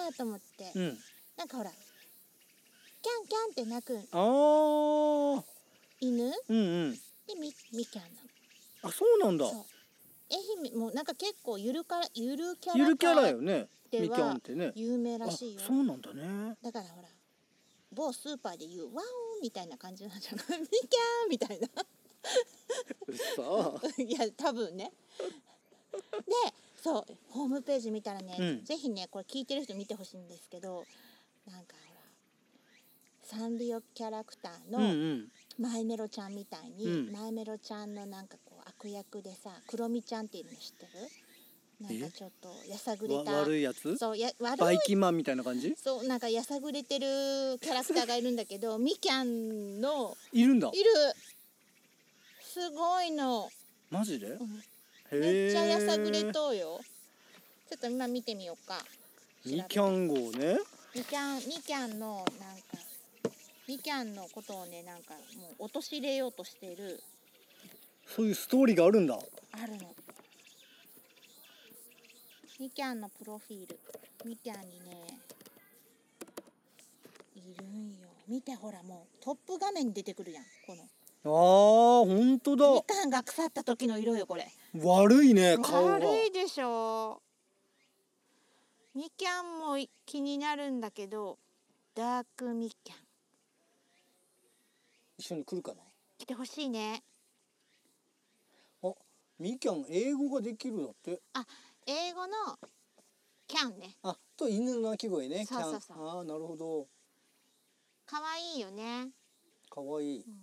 ゃんだと思って、うん。なんかほらキャンキャンって鳴くあー。犬？でうんうんみみきゃんなの。あそうなんだ。愛媛もうなんか結構ゆるかゆるキャラゆるキャラよね。ではみきゃんってね。有名あらしいよ。そうなんだね。だからほら某スーパーで言うワオンみたいな感じなんじゃない？みきゃんみたいな。さあ いや多分ね。でそうホームページ見たらね、うん。ぜひねこれ聞いてる人見てほしいんですけどなんかほらサンリオキャラクターうんうのんマイメロちゃんみたいに、うん。マイメロちゃんのなんかこう悪役でさクロミちゃんっていうの知ってる？なんかちょっとやさぐれわた悪いやつ？そうや悪バイいキンマンみたいな感じ？そうなんかやさぐれてるキャラクターがいるんだけどみきゃんのいるんだ。いる。すごいの、マジで？うん。へめっちゃやさぐれえとうよ。ちょっと今見てみようか。みきゃん号ね。みきゃんみきゃんのなんかみきゃんのことをねなんかもう陥れようとしている。そういうストーリーがあるんだ。あるの。みきゃんのプロフィール。みきゃんにねいるんよ。見てほらもうトップ画面に出てくるやんこの。あー本当だ。みかんが腐った時の色よこれ。悪いね顔が悪いでしょ。みきゃんも気になるんだけどダークみきゃん一緒に来るかな？来てほしいね。あみきゃん英語ができるだって。英語のキャンね。あと犬の鳴き声ねそうそうそう。キャン。あーなるほど。可愛いよね、かわい。いうん。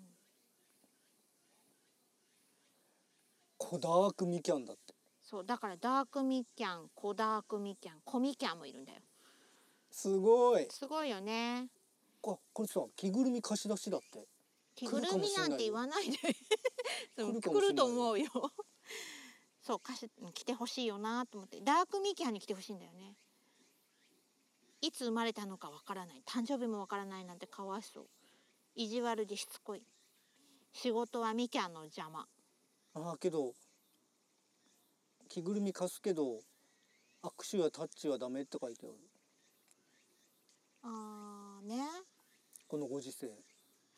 コダークみきゃんだって。そうだからダークみきゃんコダークみきゃんコミキャンもいるんだよ。すごい。すごいよね。あこれさ着ぐるみ貸し出しだって着ぐるみなんて言わないで。来ると思うよ。そう貸し来てほしいよなと思って。ダークミキャンに来てほしいんだよね。いつ生まれたのかわからない。誕生日もわからないなんてかわいそう。意地悪でしつこい。仕事はミキャンの邪魔。ああけど着ぐるみ貸すけど握手やタッチはダメって書いてある。あーね。このご時世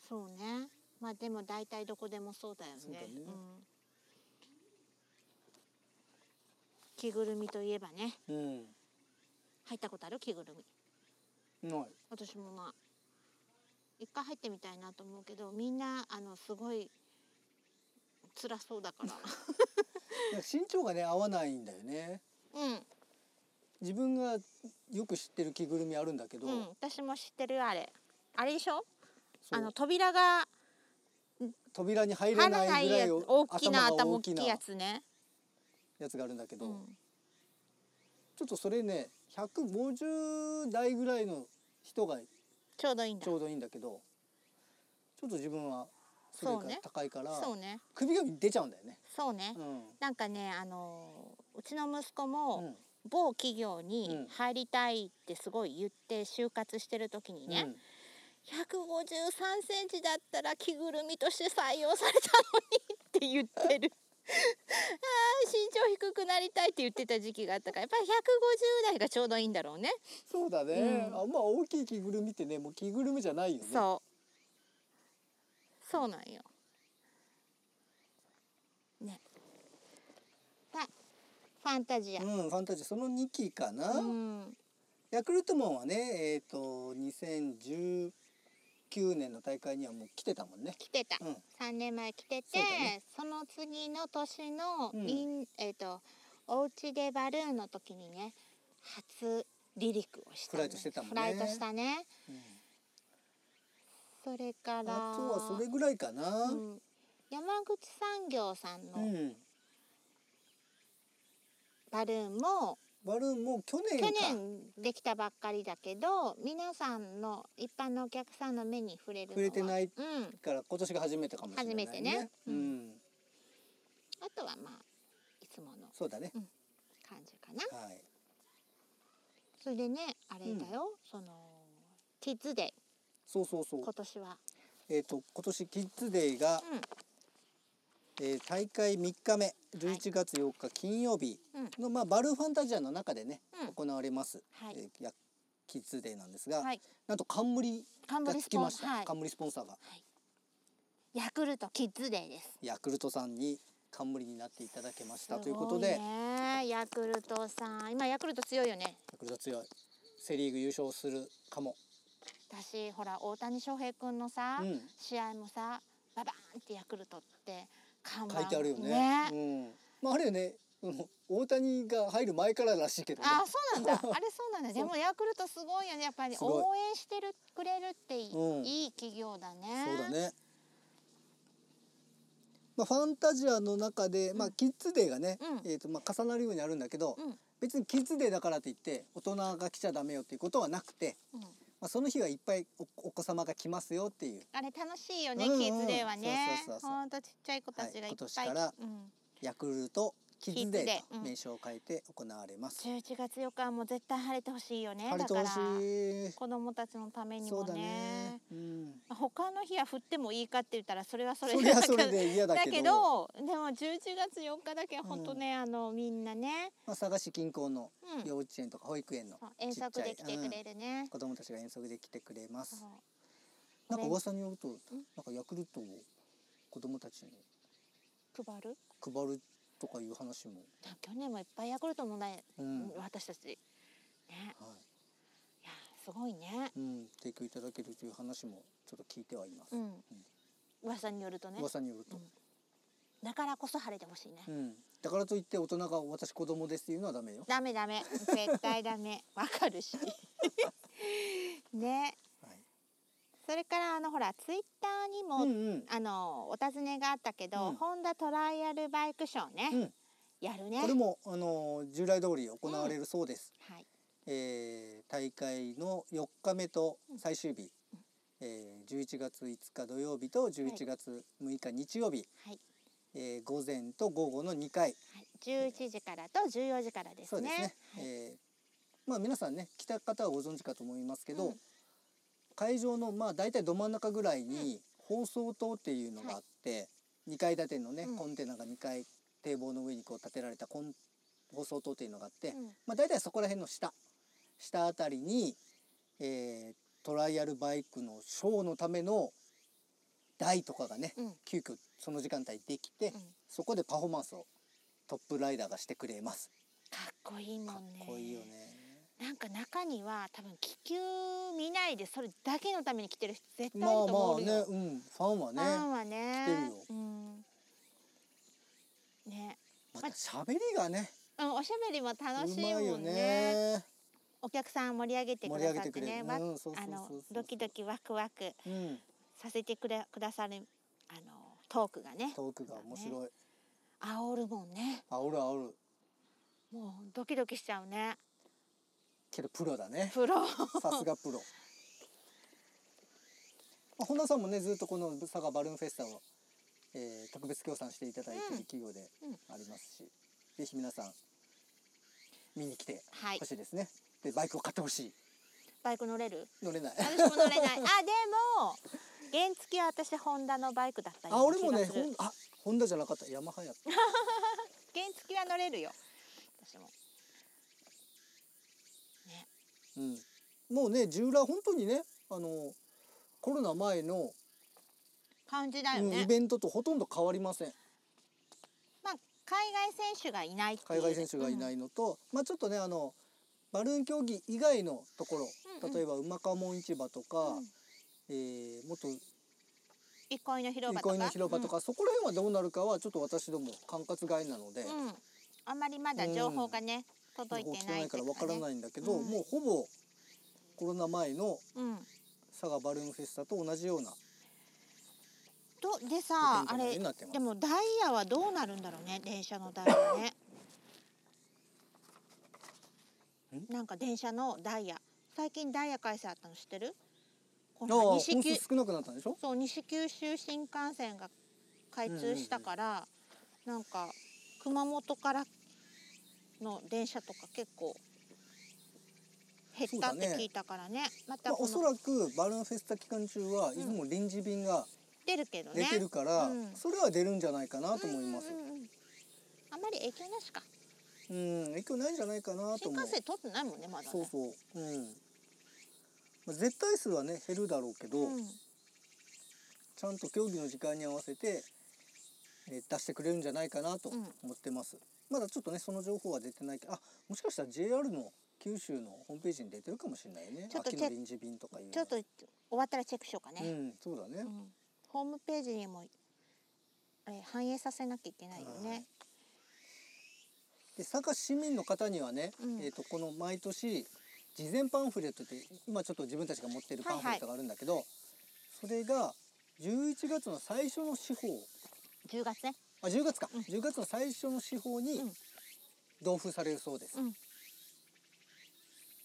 そうね。まあでも大体どこでもそうだよね。そうだね。ん、着ぐるみといえばね。うん。入ったことある着ぐるみ？ない。私もまあ一回入ってみたいなと思うけどみんなあのすごい辛そうだから。身長がね合わないんだよね。うん。自分がよく知ってる着ぐるみあるんだけど、うん。私も知ってるよあれ。あれでしょ？あの扉が扉に入れなないぐらい大きな頭大きいやつね、やつがあるんだけど、うん、ちょっとそれね150代ぐらいの人がちょうどいいんだ。ちょうどいいんだけどちょっと自分はそれが高いから、そうね。首が出ちゃうんだよね。そうね、うん。なんかねあのうちの息子うもん。某企業にうん。入りたいってすごい言って就活してる時にね、うん153センチだったら着ぐるみとして採用されたのにって言ってる。あー身長低くなりたいって言ってた時期があったからやっぱり150代がちょうどいいんだろうね。そうだね、うん。あんま大きい着ぐるみってねもう着ぐるみじゃないよね。そう。そうなんよ。ね。ファンタジア。うんファンタジーその2期かな、うん。ヤクルトマンはねえっ、と2019年の大会にはもう来てたもんね。来てた。うん。3年前来ててそね。そ,、の次の年の、うん。えっ、とお家でバルーンの時にね初離陸をしたのフライトしてたもんね。フライトしたね。うん。それからあとはそれぐらいかな。うん、山口産業さんうのん。バルーンもバルーンも去年去か年できたばっかりだけど皆さんの一般のお客さんの目に触れる触れてないうん、から今年が初めてかもしれない、ね、初めてね。ううん。ん、あとはまあいつものそうだね、感じかな。はい。それでねあれだよ、そのキッズデそうそうそう。ー今年は。えっ、と今年キッズデーが、うんえー大会3日目11月4日金曜日うん。の、まあ、バルーンファンタジアの中でね、うん。行われます、はい。えーやキッズデーなんですが、はい。なんと冠がつきました、はい。冠スポンサーが。ヤクルトキッズデーです。ヤクルトさんに冠になっていただけました。ということで、ねヤクルトさん。今ヤクルト強いよね。ヤクルト強い。セ・リーグ優勝するかも、私ほら大谷翔平君のさ、うん、試合もさババーンってヤクルトって書いてあるよね。ねうん、まああれよね、うん、大谷が入る前かららしいけどね。あそうなんだ。あれそうなんだ。でもヤクルトすごいよね。やっぱり応援してるくれるっていい,、うん。いい企業だね。そうだね。まあ、ファンタジアの中で、まあ、キッズデーがね、うん。えーとまあ、重なるようにあるんだけど、うん。別にキッズデーだからといって大人が来ちゃダメよっていうことはなくて、うんまあ、その日はいっぱいおお子様が来ますよっていう。あれ楽しいよね、うんうん。キッズデーはねほんとちっちゃい子たちがいっぱい、はい今年からうん、ヤクルトキッズデーと名称を変えて行われます。11月4日はもう絶対晴れてほしいよね晴れてほだからしい。子供たちのためにもねね。うん。他の日は降ってもいいかって言ったらそれはそれそれはそれで嫌だだけど。けどでも11月4日だけは本当ね、あのみんなね、まあ、佐賀市近郊のうん、幼稚園とか保育園の遠足で来てくれるね。子供たちが遠足で来てくれます。なんか噂によると、んなんかヤクルトを子供たちに配る？配るとかいう話も、去年もいっぱいヤクルトもね、うん、私たち。ね。はい。やすごいね。い、うん、提供いただけるという話もちょっと聞いてはいます。うん、噂によるとね。噂によると、だからこそ晴れてほしいね、うん、だからといって大人が私子供ですっていうのはダメよ。ダメダメ。絶対ダメ。わかるし。ね。はい。それからあのほらツイッターにも、うんうん。あのお尋ねがあったけど、うん。ホンダトライアルバイクショーね、うん。やるね。これもあの従来通り行われるそうです。はい。えー大会の4日目と最終日、えー、11月5日土曜日と11月6日日曜日、はい。えー午前と午後の2回。はい、11時からと14時からですね。そうですね。はい。えーまあ皆さんね来た方はご存知かと思いますけど、うん会場のまあ大体ど真ん中ぐらいに放送塔っていうのがあって、2階建てのね、うん。コンテナが2階堤防の上にこう建てられたコン放送塔っていうのがあって、うん。まあ大体そこら辺の下。下あたりに、えートライアルバイクのショーのための台とかがね、うん。急遽その時間帯できて、うん。そこでパフォーマンスをトップライダーがしてくれます。かっこいいもかっんね。こいいよね。なんか中には多分気球見ないでそれだけのために来てる人絶対いるまあと思まあね、うよ。うん、ファンはね、ファンはね。来てるようん。ね。また喋りがね、うん、おしゃべりも楽うしいもんね。ね。お客さん盛り上げてくださってね。あのドキドキワクワクうん、させてくれくださるあのトークがね。トークが面白い。煽るもんね。煽る煽る。もうドキドキしちゃうね。けどプロだね。プロ。さすがプロ。まあ、本田さんもね、ずっとこの佐賀バルーンフェスタを、えー特別協賛していただいている企業でうんありますし、ぜひ皆さん見に来てはいほしいですね。で、バイクを買ってほしい。バイク乗れる？乗れない。私も乗れない。あ、でも原付は私ホンダのバイクだったよあ、俺もね、あ、ホンダじゃなかった、ヤマハやった。原付は乗れるよ。私も。ね。うん、もうね従来本当にねあのコロナ前の、感じだようんね。イベントとほとんど変わりませんまあ海外選手がいない。海外選手がいないのと、まあちょっとねあのバルーン競技以外のところ、うんうん例えば馬川門市場とか、うんえーもっと憩いの広場とか。の広場とか、そこら辺はどうなるかはちょっと私ども管轄外なので、うん。うん。あんまりまだ情報がね、届いてないからわからないいんだけど、うん。もうほぼコロナ前のうん。佐賀バルーンフェスタと同じようなとでさあれでもダイヤはどうなるんだろうね電車のダイヤね。なんか電車のダイヤ。最近ダイヤ改正あったの知ってる？この西九少なくなったんでしょ？そう西九州新幹線が開通したから、なんか熊本からの電車とか結構減ったって聞いたからね。またまあ、おそらくバルーンフェスタ期間中はいつも臨時便が出るけどね。出てるから、うん。それは出るんじゃないかなと思います。うんうんうん。あんまり影響なしか。うん影響ないんじゃないかなと思う。新幹線通ってないもんねまだね。そうそう。うん、まあ、絶対数はね減るだろうけど、うん。ちゃんと競技の時間に合わせて、えー出してくれるんじゃないかなとうん。思ってます、まだちょっとねその情報は出てないけどあもしかしたら JR の九州のホームページに出てるかもしれないね。ちょっと秋の臨時便とかいうの。ちょっと終わったらチェックしようかね、うんそうだね、うんホームページにもあれ反映させなきゃいけないよね、はい。で佐賀市民の方にはね、うん。えー、とこの毎年事前パンフレットって今ちょっと自分たちが持ってるパンフレットがあるんだけど、それが11月の最初の司法。10月ねあ10月か、うん。10月の最初の司法にうん。同封されるそうです、うん。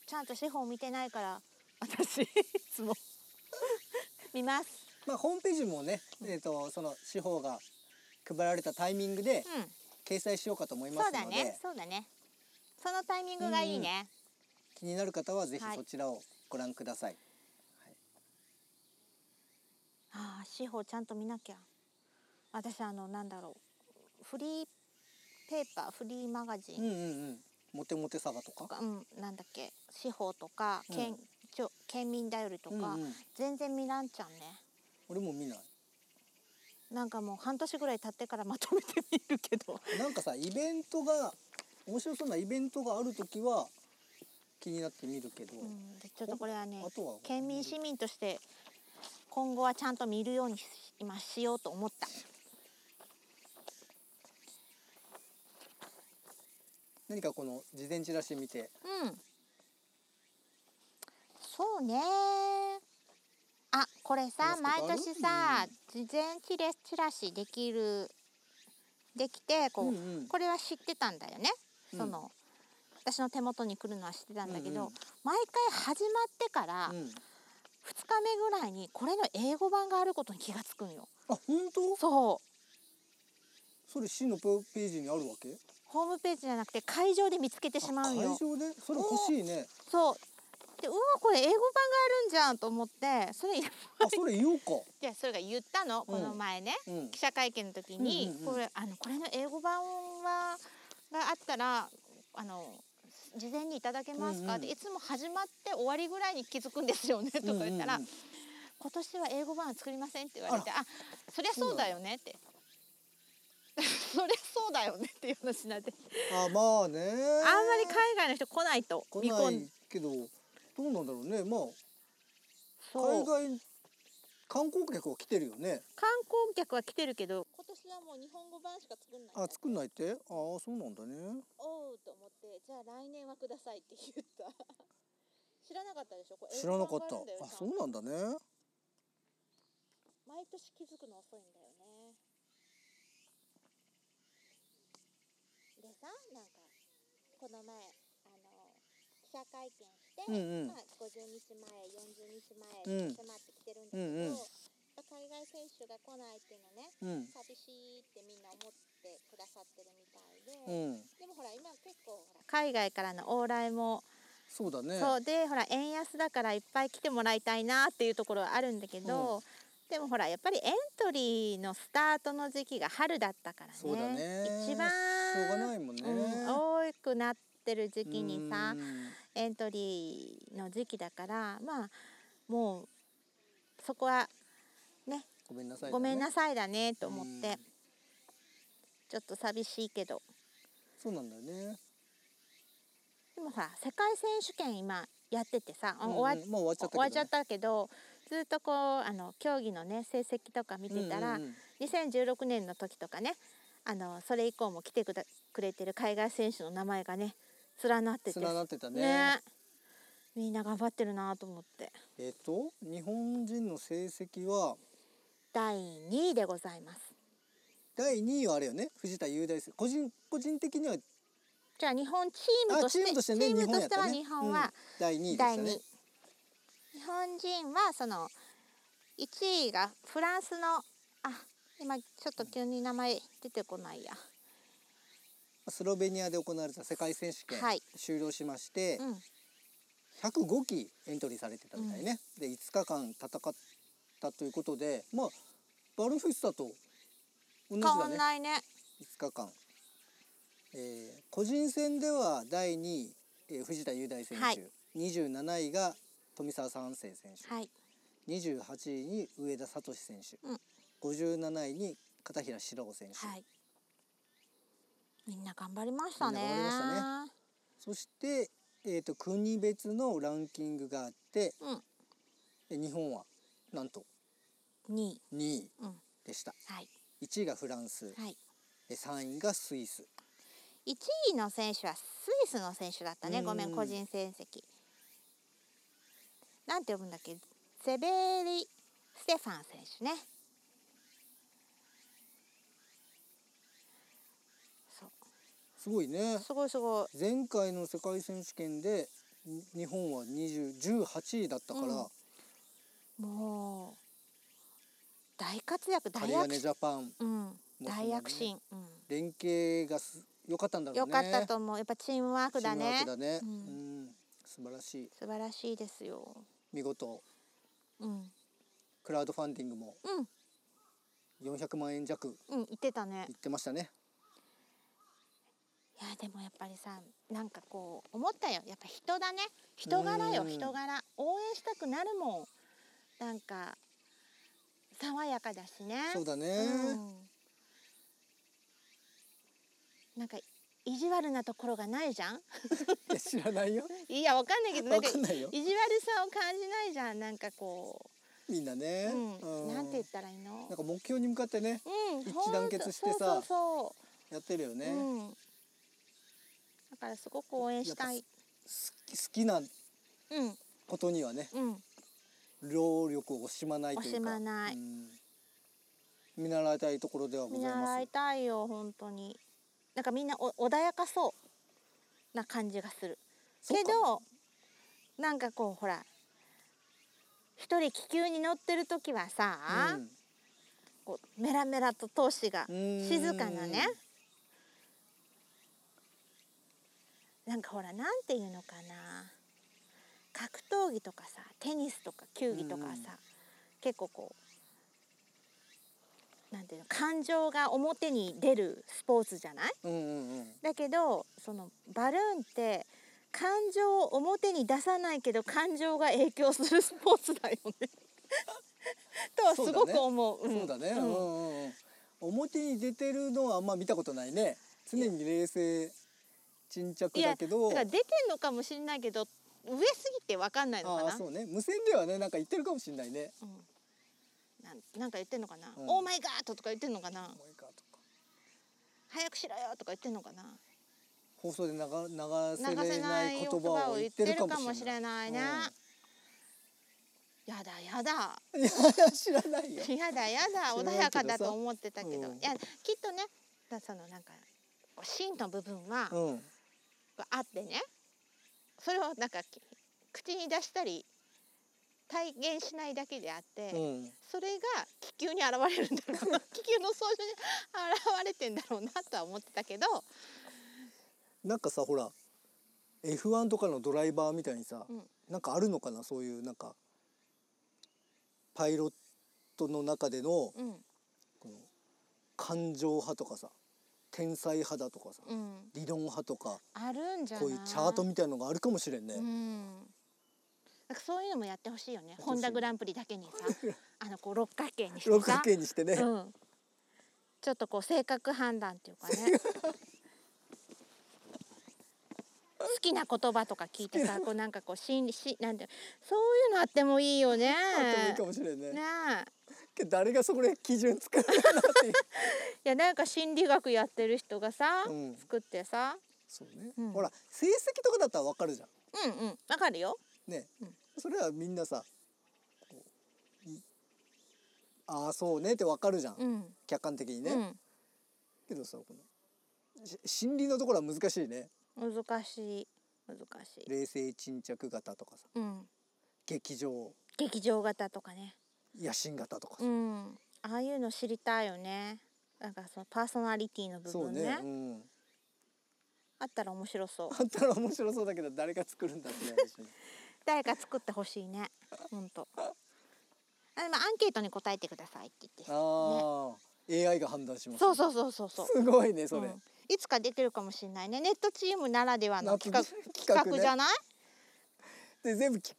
ちゃんと司法見てないから私いつも。見ます。まあホームページもね、えー、とその司法が配られたタイミングでうん。掲載しようかと思いますので、そうだね。そうだね。そのタイミングがいいね、気になる方はぜひはい。そちらをご覧ください、ああ司法ちゃんと見なきゃ。私あのなんだろうフリーペーパーフリーマガジン。うんうんうん。モテモテサガとか？うんなんだっけ司法とかうん。県,ちょ、県民だよりとか、うんうん。全然見らんちゃんね。俺も見ない。なんかもう半年ぐらい経ってからまとめてみるけど。なんかさイベントが面白そうなイベントがある時は気になって見るけど、うん、でちょっとこれはねあとは？県民市民として今後はちゃんと見るようにし今しようと思った何かこの事前チラシ見て。うん。そうね。あこれさ毎年さ、事前チレチラシできるできてこう、うんうん。これは知ってたんだよね、うん。その私の手元に来るのは知ってたんだけど、うんうん。毎回始まってから2うん。日目ぐらいにこれの英語版があることに気がつくんよ。あ本当？そう。それ市のページにあるわけ？ホームページじゃなくて会場で見つけてしまうんよ会場でそれ欲しいね。そう。でうわこれ英語版があるんじゃんと思ってそれあそれ言おうか。でそれが言ったのこの前ね、うん。記者会見の時に、うんうんうん。これあのこれの英語版はがあったらあの事前にいただけますか、うんうん。っていつも始まって終わりぐらいに気づくんですよね。とか言ったら、うんうんうん今年は英語版は作りませんって言われてあそりゃそうだよねって そりゃそうだよねっていう話になって。あまあね。あんまり海外の人来ないと来見込なんいけどどうなんだろうね。まあ海外観光客は来てるよね。観光客は来てるけど今年はもう日本語版しか作んない。あ作んないって？ああそうなんだね。おうと思ってじゃあ来年はくださいって言った。知らなかったでしょ？これ知らなかった。あそうなんだね。毎年気づくの遅いんだよねでさなんかこの前あの記者会見して、うんうん。まあ、50日前40日うん。前に迫ってきてるんだけど、うんうん。海外選手が来ないっていうのねうん。寂しいってみんな思ってくださってるみたいで、うん。でもほら今結構ほら海外からの往来も、そうだね。そうでほら円安だからいっぱい来てもらいたいなっていうところはあるんだけど、でもほらやっぱりエントリーのスタートの時期が春だったからね。そうだね。一番しょうがないもんね。うん多くなってる時期にさうん。エントリーの時期だからまあもうそこはねごめんなさいだね。ごめんなさいだねと思って、うん。ちょっと寂しいけど。そうなんだよね。でもほら世界選手権今やっててさ、うんうん終わっもう終わっちゃったけどね。終わっちゃったけどずっとこうあの競技のね成績とか見てたら、うんうんうん。2016年の時とかねあのそれ以降も来てくだくれてる海外選手の名前がね連なってて。連なってたね。ね。みんな頑張ってるなと思って。えっと日本人の成績は？第2位でございます。第2位はあれよね？藤田雄大選個人個人的には？じゃあ日本チームあとしてチームとしてねチームとしては日日本は第2位第2たね。位、日本人はその1位がフランスのあ今ちょっと急に名前出てこないや。スロベニアで行われた世界選手権はい。終了しまして、うん。105機エントリーされてたみたいね、で5日間戦ったということでまあバルフェスタと同じ変だね。わんないね。5日間、えー個人戦では第2位、えー藤田雄大選手、はい。27位が富澤三世選手、はい。28位に上田聡選手、うん57位に片平志郎選手、はい。みんな頑張りましたね。頑張りましたそして、えー、と国別のランキングがあってうん。え日本はなんと2位。2位うん。でした。はい。1位がフランス。はい。え3位がスイス。1位の選手はスイスの選手だったね。ごめうんん個人成績。なんて呼ぶんだっけ？セベリ・ステファン選手ねそうすごいね。すごいすごい。前回の世界選手権でに日本は20 18位だったから、うんもう大活躍大躍進。ジャパンうん。大躍進、うん連携がす良かったんだろうね。よかったと思う。やっぱチームワークだチームワーねクだね、ううん。ん素晴らしい。素晴らしいですよ。見事。うん。クラウドファンディングもうん。400万円弱。うん言ってたね。いってましたねいやでもやっぱりさなんかこう思ったよ。やっぱ人だね。人柄ようん。人柄。応援したくなるもん。なんか爽やかだしね。そうだね、うん。なんか意地悪なところがないじゃん？いや知らないよ。いやわかんないけどなんか意地悪さを感じないじゃん。なんかこみんなね、う、うん。うん。なんて言ったらいいの？なんか目標に向かってねうん一致団結してさやってるよね、そう、うん、だからすごく応援したい。好き好きなうん。ことにはねうん。労力を惜しまないというか。惜しまない。うん。見習いたいところではご見ざいます。習いたいよ本当に。なんかみんなお穏やかそうな感じがする。けどなんかこうほら一人気球に乗ってる時はさ、うん。こうメラメラと闘志が静かなねなんかほらなんていうのかな。格闘技とかさテニスとか球技とかさ、うん。結構こうなんていうの感情が表に出るスポーツじゃない？うんうんうん。だけどそのバルーンって感情を表に出さないけど感情が影響するスポーツだよね。とはすごく思う。ん。そうだね、ううんんうんうん。表に出てるのはあんま見たことないね。常に冷静沈着だけど。だから出てんのかもしれないけど上すぎてわかんないのかな。そうね。無線ではねなんか言ってるかもしれないね。うん。なんなんか言ってんのかな。うん。オーマイガーとか言ってんのかな。早くしろよとか言ってんのかな。放送で流流流せなない言葉葉を言ってるるかもしれれないな。いね。やだやだ。知らないよ。やだやだ。穏やかだと思ってたけど、うん。いやきっとねだそのなんか芯の部分はこうんうあってね。それをなんかき口に出したり体現しないだけであって、うん。それが気球に現れるんだろうな。気球の操縦に現れてんだろうなとは思ってたけど、なんかさほら F1 とかのドライバーみたいにさ、うん。なんかあるのかな？そういうなんかパイロットの中でのうん。この感情派とかさ天才派だとかさうん、理論派とかあるんじゃこういうチャートみたいのがあるかもしれんね。うん。なんかそういうのもやってほしいよね。ホンダグランプリだけにさ。あのこう六角形にして六角さ形にしてね。うん、ちょっとこう性格判断っていうかね。好きな言葉とか聞いてさこうなんかこう心理しなんてそういうのあってもいいよね。あってもいいかもしれんね。ねけど誰がそこで基準作るかなっていう。いやなんか心理学やってる人がさ、うん。作ってさ。そうね、うん。ほら成績とかだったらわかるじゃん。うんうん。わかるよ。ね、うん。それはみんなさああそうねってわかるじゃん、うん、客観的にね、うん、けどさこのし心理のところは難しいね。難しい。難しい。冷静沈着型とかさ。うん。劇場。劇場型とかね野心型とかさ、うん。ああいうの知りたいよね。なんかそのパーソナリティの部そう分ね。ね、うん、あったら面白そう。あったら面白そうだけど誰が作るんだってなるしね。誰か作ってほしいね。ほんと。あでもアンケートに答えてくださいって言って。ああ、AI が判断しますそうそうそうそうそう。すごいねそれ、うん。いつかできるかもしれないね。ネットチームならではの企画夏企画,、ね。じゃない？で全部き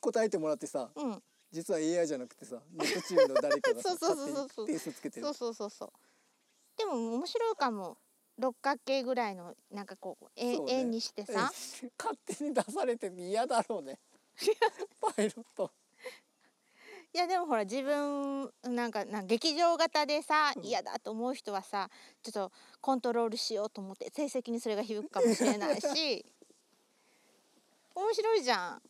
答えてもらってさ。うん実は AI じゃなくてさネットチームの誰かがさ そうそうそうそう。点数つけてる。そうそうそうそう。でも面白いかも。六角形ぐらいのなんかこうえそうね。円にしてさ。え 勝手に出されて嫌だろうね。パイロット。いやでもほら自分なんかなんか劇場型でさうん。嫌だと思う人はさちょっとコントロールしようと思って成績にそれが響くかもしれないし。面白いじゃん。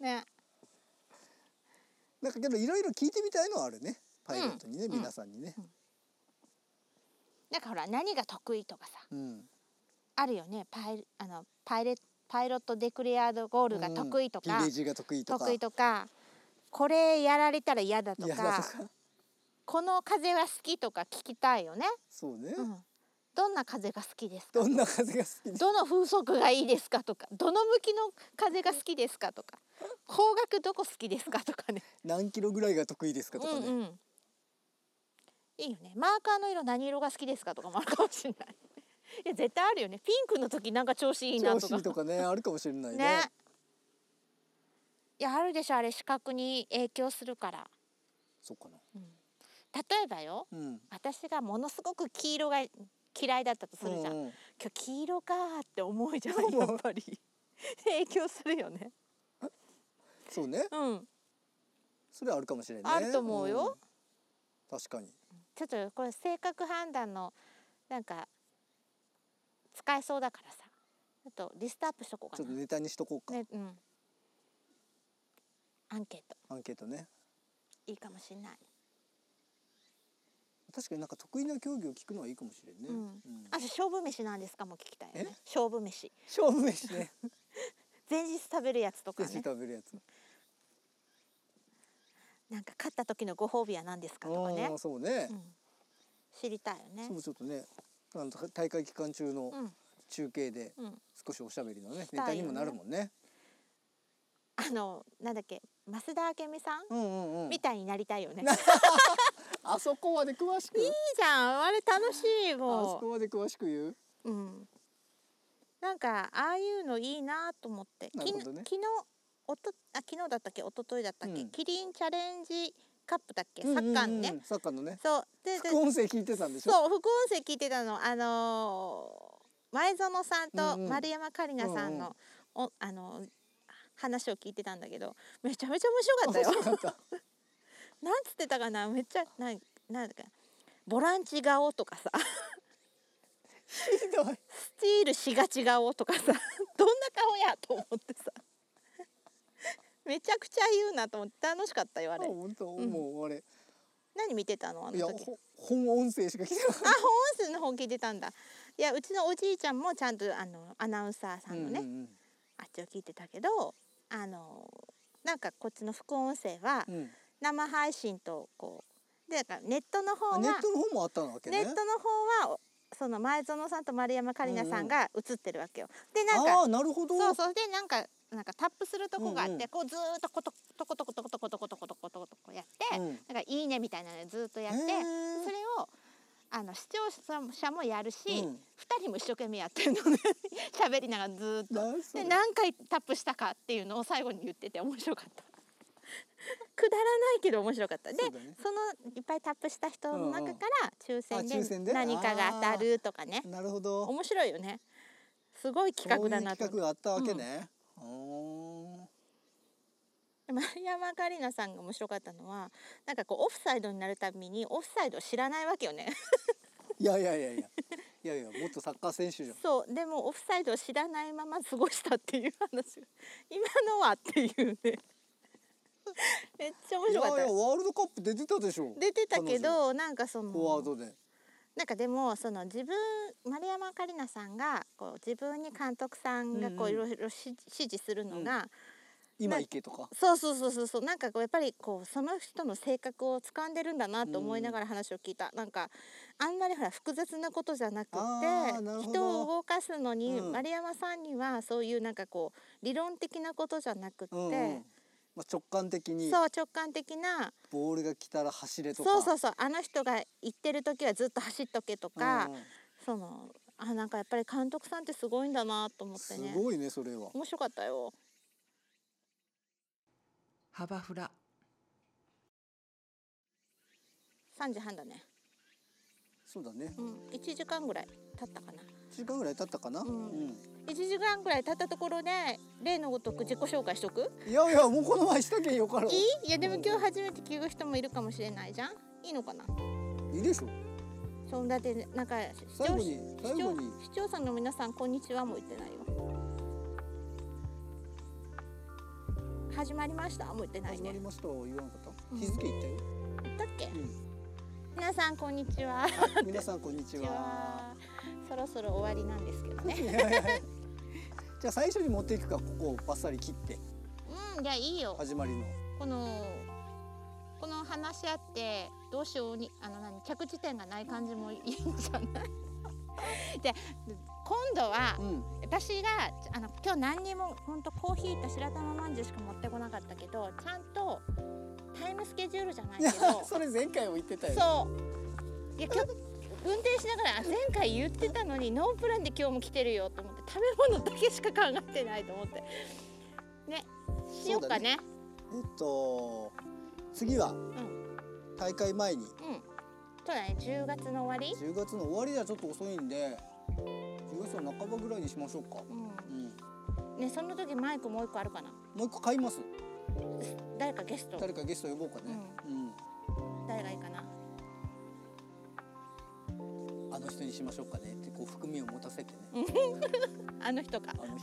ねなんかけどいろいろ聞いてみたいのはあるね。パイロットにね、うん。皆さんにね。なんかほら何が得意とかさ。うん。あるよね。パイあのパイレパイロットデクレアードゴールが得意とか、うん得意とか。とか。これやられたら嫌だと嫌かだとか。この風は好きとか聞きたいよね、そうね、うん、どんな風が好きですか？どんな風が好きでどの風速がいいですかとかどの向きの風が好きですかとか方角どこ好きですかとかね。何キロぐらいが得意ですかとかね、うんうん。いいよね。マーカーの色何色が好きですかとかもあるかもしれない。いや絶対あるよね。ピンクの時なんか調子いいなとか。調子いいとかね あるかもしれないね。ね。いやあるでしょあれ視覚に影響するから。そうかな。例えばようん。私がものすごく黄色が嫌いだったとするじゃん、うんうん。今日黄色かーって思うじゃんやっぱり。影響するよね。そうね。うん。それはあるかもしれないね。あると思うよ、うん。確かに。ちょっとこれ性格判断のなんか使えそうだからさ。ちょっとリストアップしとこうかな。ちょっとネタにしとこうか、ねうん。アンケート。アンケートね。いいかもしんない、確かになんか得意な競技を聞くのはいいかもしれんね、うん。うん。あと勝負飯なんですか？も聞きたいよね。え？勝負飯。勝負飯ね。前日食べるやつとか飯ね食べるやつ。なんか勝った時のご褒美は何ですかとかね。あー、そうね。う、ん、知りたいよね。そうちょっとねあの大会期間中のうん。中継でうん。少しおしゃべりのね、ネタにもなるもんね。あのなんだっけ増田明美さん、うんうんうん。みたいになりたいよね あそこまで詳しく？じゃん。あれ楽しいあそもこまで詳しく言う？ううん。なんかああいうのいいなと思って。ね。き昨日おとあ昨日だったっけ？一昨日だったっけ、うん。キリンチャレンジカップだっけ？サッカーのね、うんうんうん。サッカーのね。そう。でで副音声聞いてたんでしょ？そう副音声聞いてたの。あのー前園さんとうんうん。丸山桂里奈さんの、うんおあのー話を聞いてたんだけどめちゃめちゃ面白かったよなんつってたかな？めっちゃなんなんだかボランチ顔とかさ。ひどい。スチールしがち顔とかさ。どんな顔やと思ってさ。めちゃくちゃ言うなと思って楽しかったよあれ。本当、うん。もうあれ。何見てたの？あのいや時ほ本音声しか聞いてなかっあ 本音声の方聞いてたんだ。いやうちのおじいちゃんもちゃんとあのアナウンサーたさんのね、うんうんあっちを聞いてたけどあのなんかこっちの副音声はうんうん生配信とこうでネットの方はあネットの方もあったわけね。ネットの方はその前園さんと丸山桂里奈さんが映ってるわけよ。でなんあかあなるほど。そうそう。でなんかなんかタップするとこがあって、うんうんこうずーっとコトトコトコトコトコトコトコトコトコトコやって、うん。なんかいいねみたいなのでずーっとやって、それをあの視聴者もやるし、二うん。人も一生懸命やってるのね 喋りながらずーっと。で何回タップしたかっていうのを最後に言ってて面白かった。くだらないけど面白かった。でそね。そのいっぱいタップした人の中から抽選でで？何かが当たるとかね。なるほど。面白いよね。すごい企画だなと。企画があったわけね、うーん丸山桂里奈さんが面白かったのはなんかこうオフサイドになるたびにオフサイドを知らないわけよね。いやいやいやいや。いやいやもっとサッカー選手じゃん。そう。でもオフサイドを知らないまま過ごしたっていう話が今のはっていうね めっちゃ面いやいや白かったワールドカップ出てたでしょ。出てたけどなんかそのフォワードで。なんかでもその自分丸山桂里奈さんがこう自分に監督さんがこうんうん。ういろいろ指指示するのが、今行けとか。そうそうそうそうそう。なんかこうやっぱりこうその人の性格を掴んでるんだなと思いながら話を聞いた、なんかあんまりほら複雑なことじゃなくて人を動かすのに、うん。丸山さんにはそういうなんかこう理論的なことじゃなくって、うんうんまあ、直感的にそう直感的な。ボールが来たら走れとか。そうそうそう。あの人が言ってる時はずっと走っとけとか、うんうん。そのあなんかやっぱり監督さんってすごいんだなと思ってね。すごいねそれは。面白かったよ。幅フラ3時半だね。そうだね。うん。1時間ぐらい経ったかな。1時間ぐらい経ったかな、ん。うん。1時間ぐらい経ったところで例のごとく自己紹介しとく？いやいやもうこの前しとけよからいい？いやでも今日初めて聞く人もいるかもしれないじゃん？いいのかな？いいでしょ。そうだってなんか視最後に最後に。視聴者の皆さんこんにちはも言ってないよ。始まりました？も言ってない始まりねました？言わなかった、うん。日付言ったよ、言ったっけ？うん。皆さんこんにちは。あ皆さんこんにちはそろそろ終わりなんですけどね。じゃあ最初に持っていくかここをバッサリ切って。うんじゃあいいよ。始まりの。このこの話し合ってどうしようにあの何着地点がない感じもいいんじゃない？で今度はうん。私があの今日何にも本当コーヒーと白玉まんじゅうしか持ってこなかったけどちゃんとタイムスケジュールじゃないけど。それ前回も言ってたよそう。いや今日運転しながらあ前回言ってたのにノープランで今日も来てるよと思って食べ物だけしか考えてないと思って。ねしようかね。えっと次はん。大会前に。うん。そうだね10月の終わり？10月の終わりではちょっと遅いんで10月の半ばぐらいにしましょうか、うん。うん、ねその時マイクもう一個あるかな？もう一個買います。誰かゲスト？誰かゲスト呼ぼうかね、うん。誰がいいかな？あの人にしましょうかね。ってこう含みを持たせてね。あの人か。あの人に。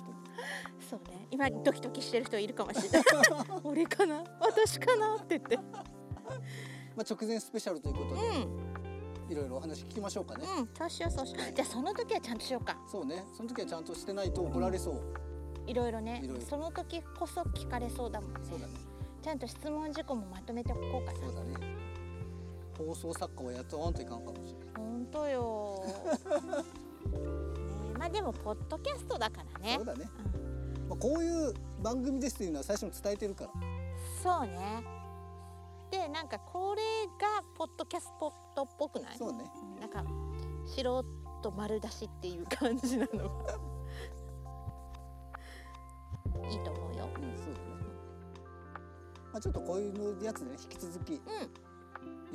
そうね。今ドキドキしてる人いるかもしれない。俺かな？私かな？って言って。まあ直前スペシャルということうで、ん。いろいろお話聞きましょうかね、うん。そうしようそうしよう。じゃあその時はちゃんとしようか。そうね。その時はちゃんとしてないと怒られそう、いろいろね。その時こそ聞かれそうだもんね。そうだね。ちゃんと質問事項もまとめておこうかな。そうだね放送作家を雇わんといかんかもしれない、本当よ。ねまあでもポッドキャストだからね。そうだね、うん。まあ、こういう番組ですっていうのは最初に伝えてるから。そうね。でなんかこれがポッドキャストっぽくない？そうね。うん。なんか素人丸出しっていう感じなのが。いいと思うよ。うんそうだね。まあちょっとこういうのやつでね引き続きうん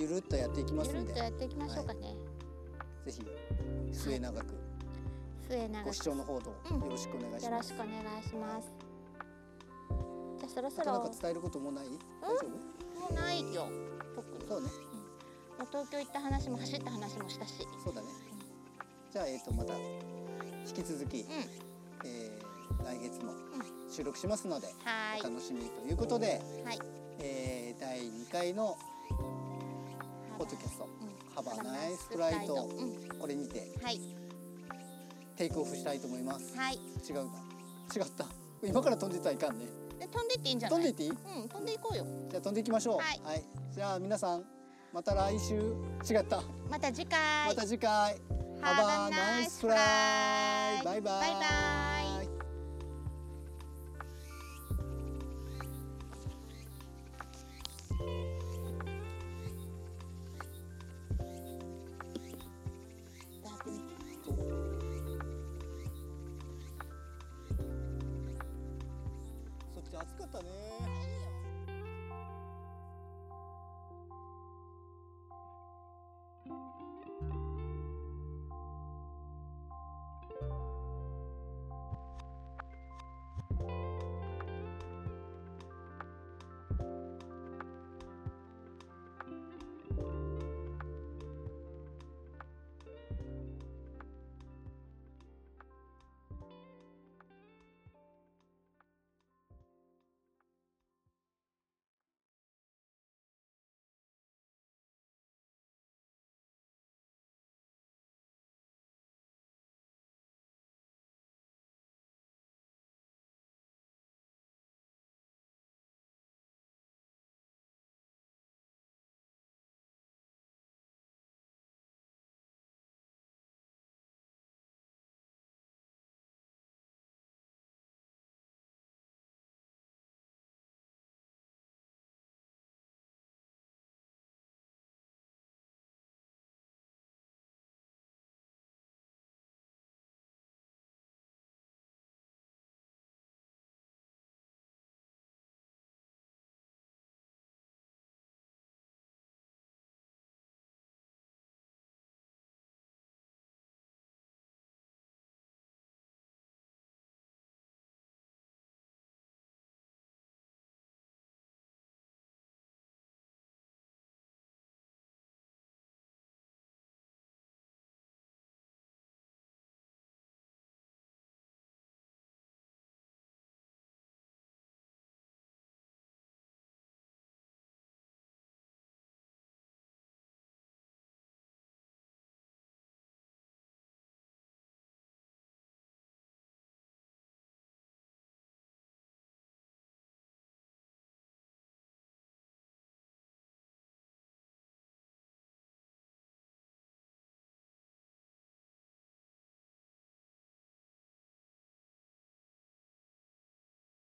ゆるっとやっていきますゆるっんでとやっていきましょうかね、ぜひ末永く。末永く。ご視聴の方よろしくお願いしよろます、しくお願いします。じゃあそろそろ。なんか伝えることもない？大丈もうないよ。特に夫そうね。もう東京行った話も走った話もしたし。そうだね。じゃあえっ、とまた引き続き、うん。えー来月も収録しますので、はーい。お楽しみということで、はい。えー第2回のポッドキャスト。うん「ハバナイスフライト。うん」これにて。はい。テイクオフしたいと思います。はい。違うな違った。今から飛んでたらいかんね。で飛んでっていいんじゃない？飛んでいっていい？うん飛んでいこうよ。じゃあ飛んでいきましょう。はい。じゃあ皆さんまた来週。違った。また次回。また次回。Have a nice flight バイバイね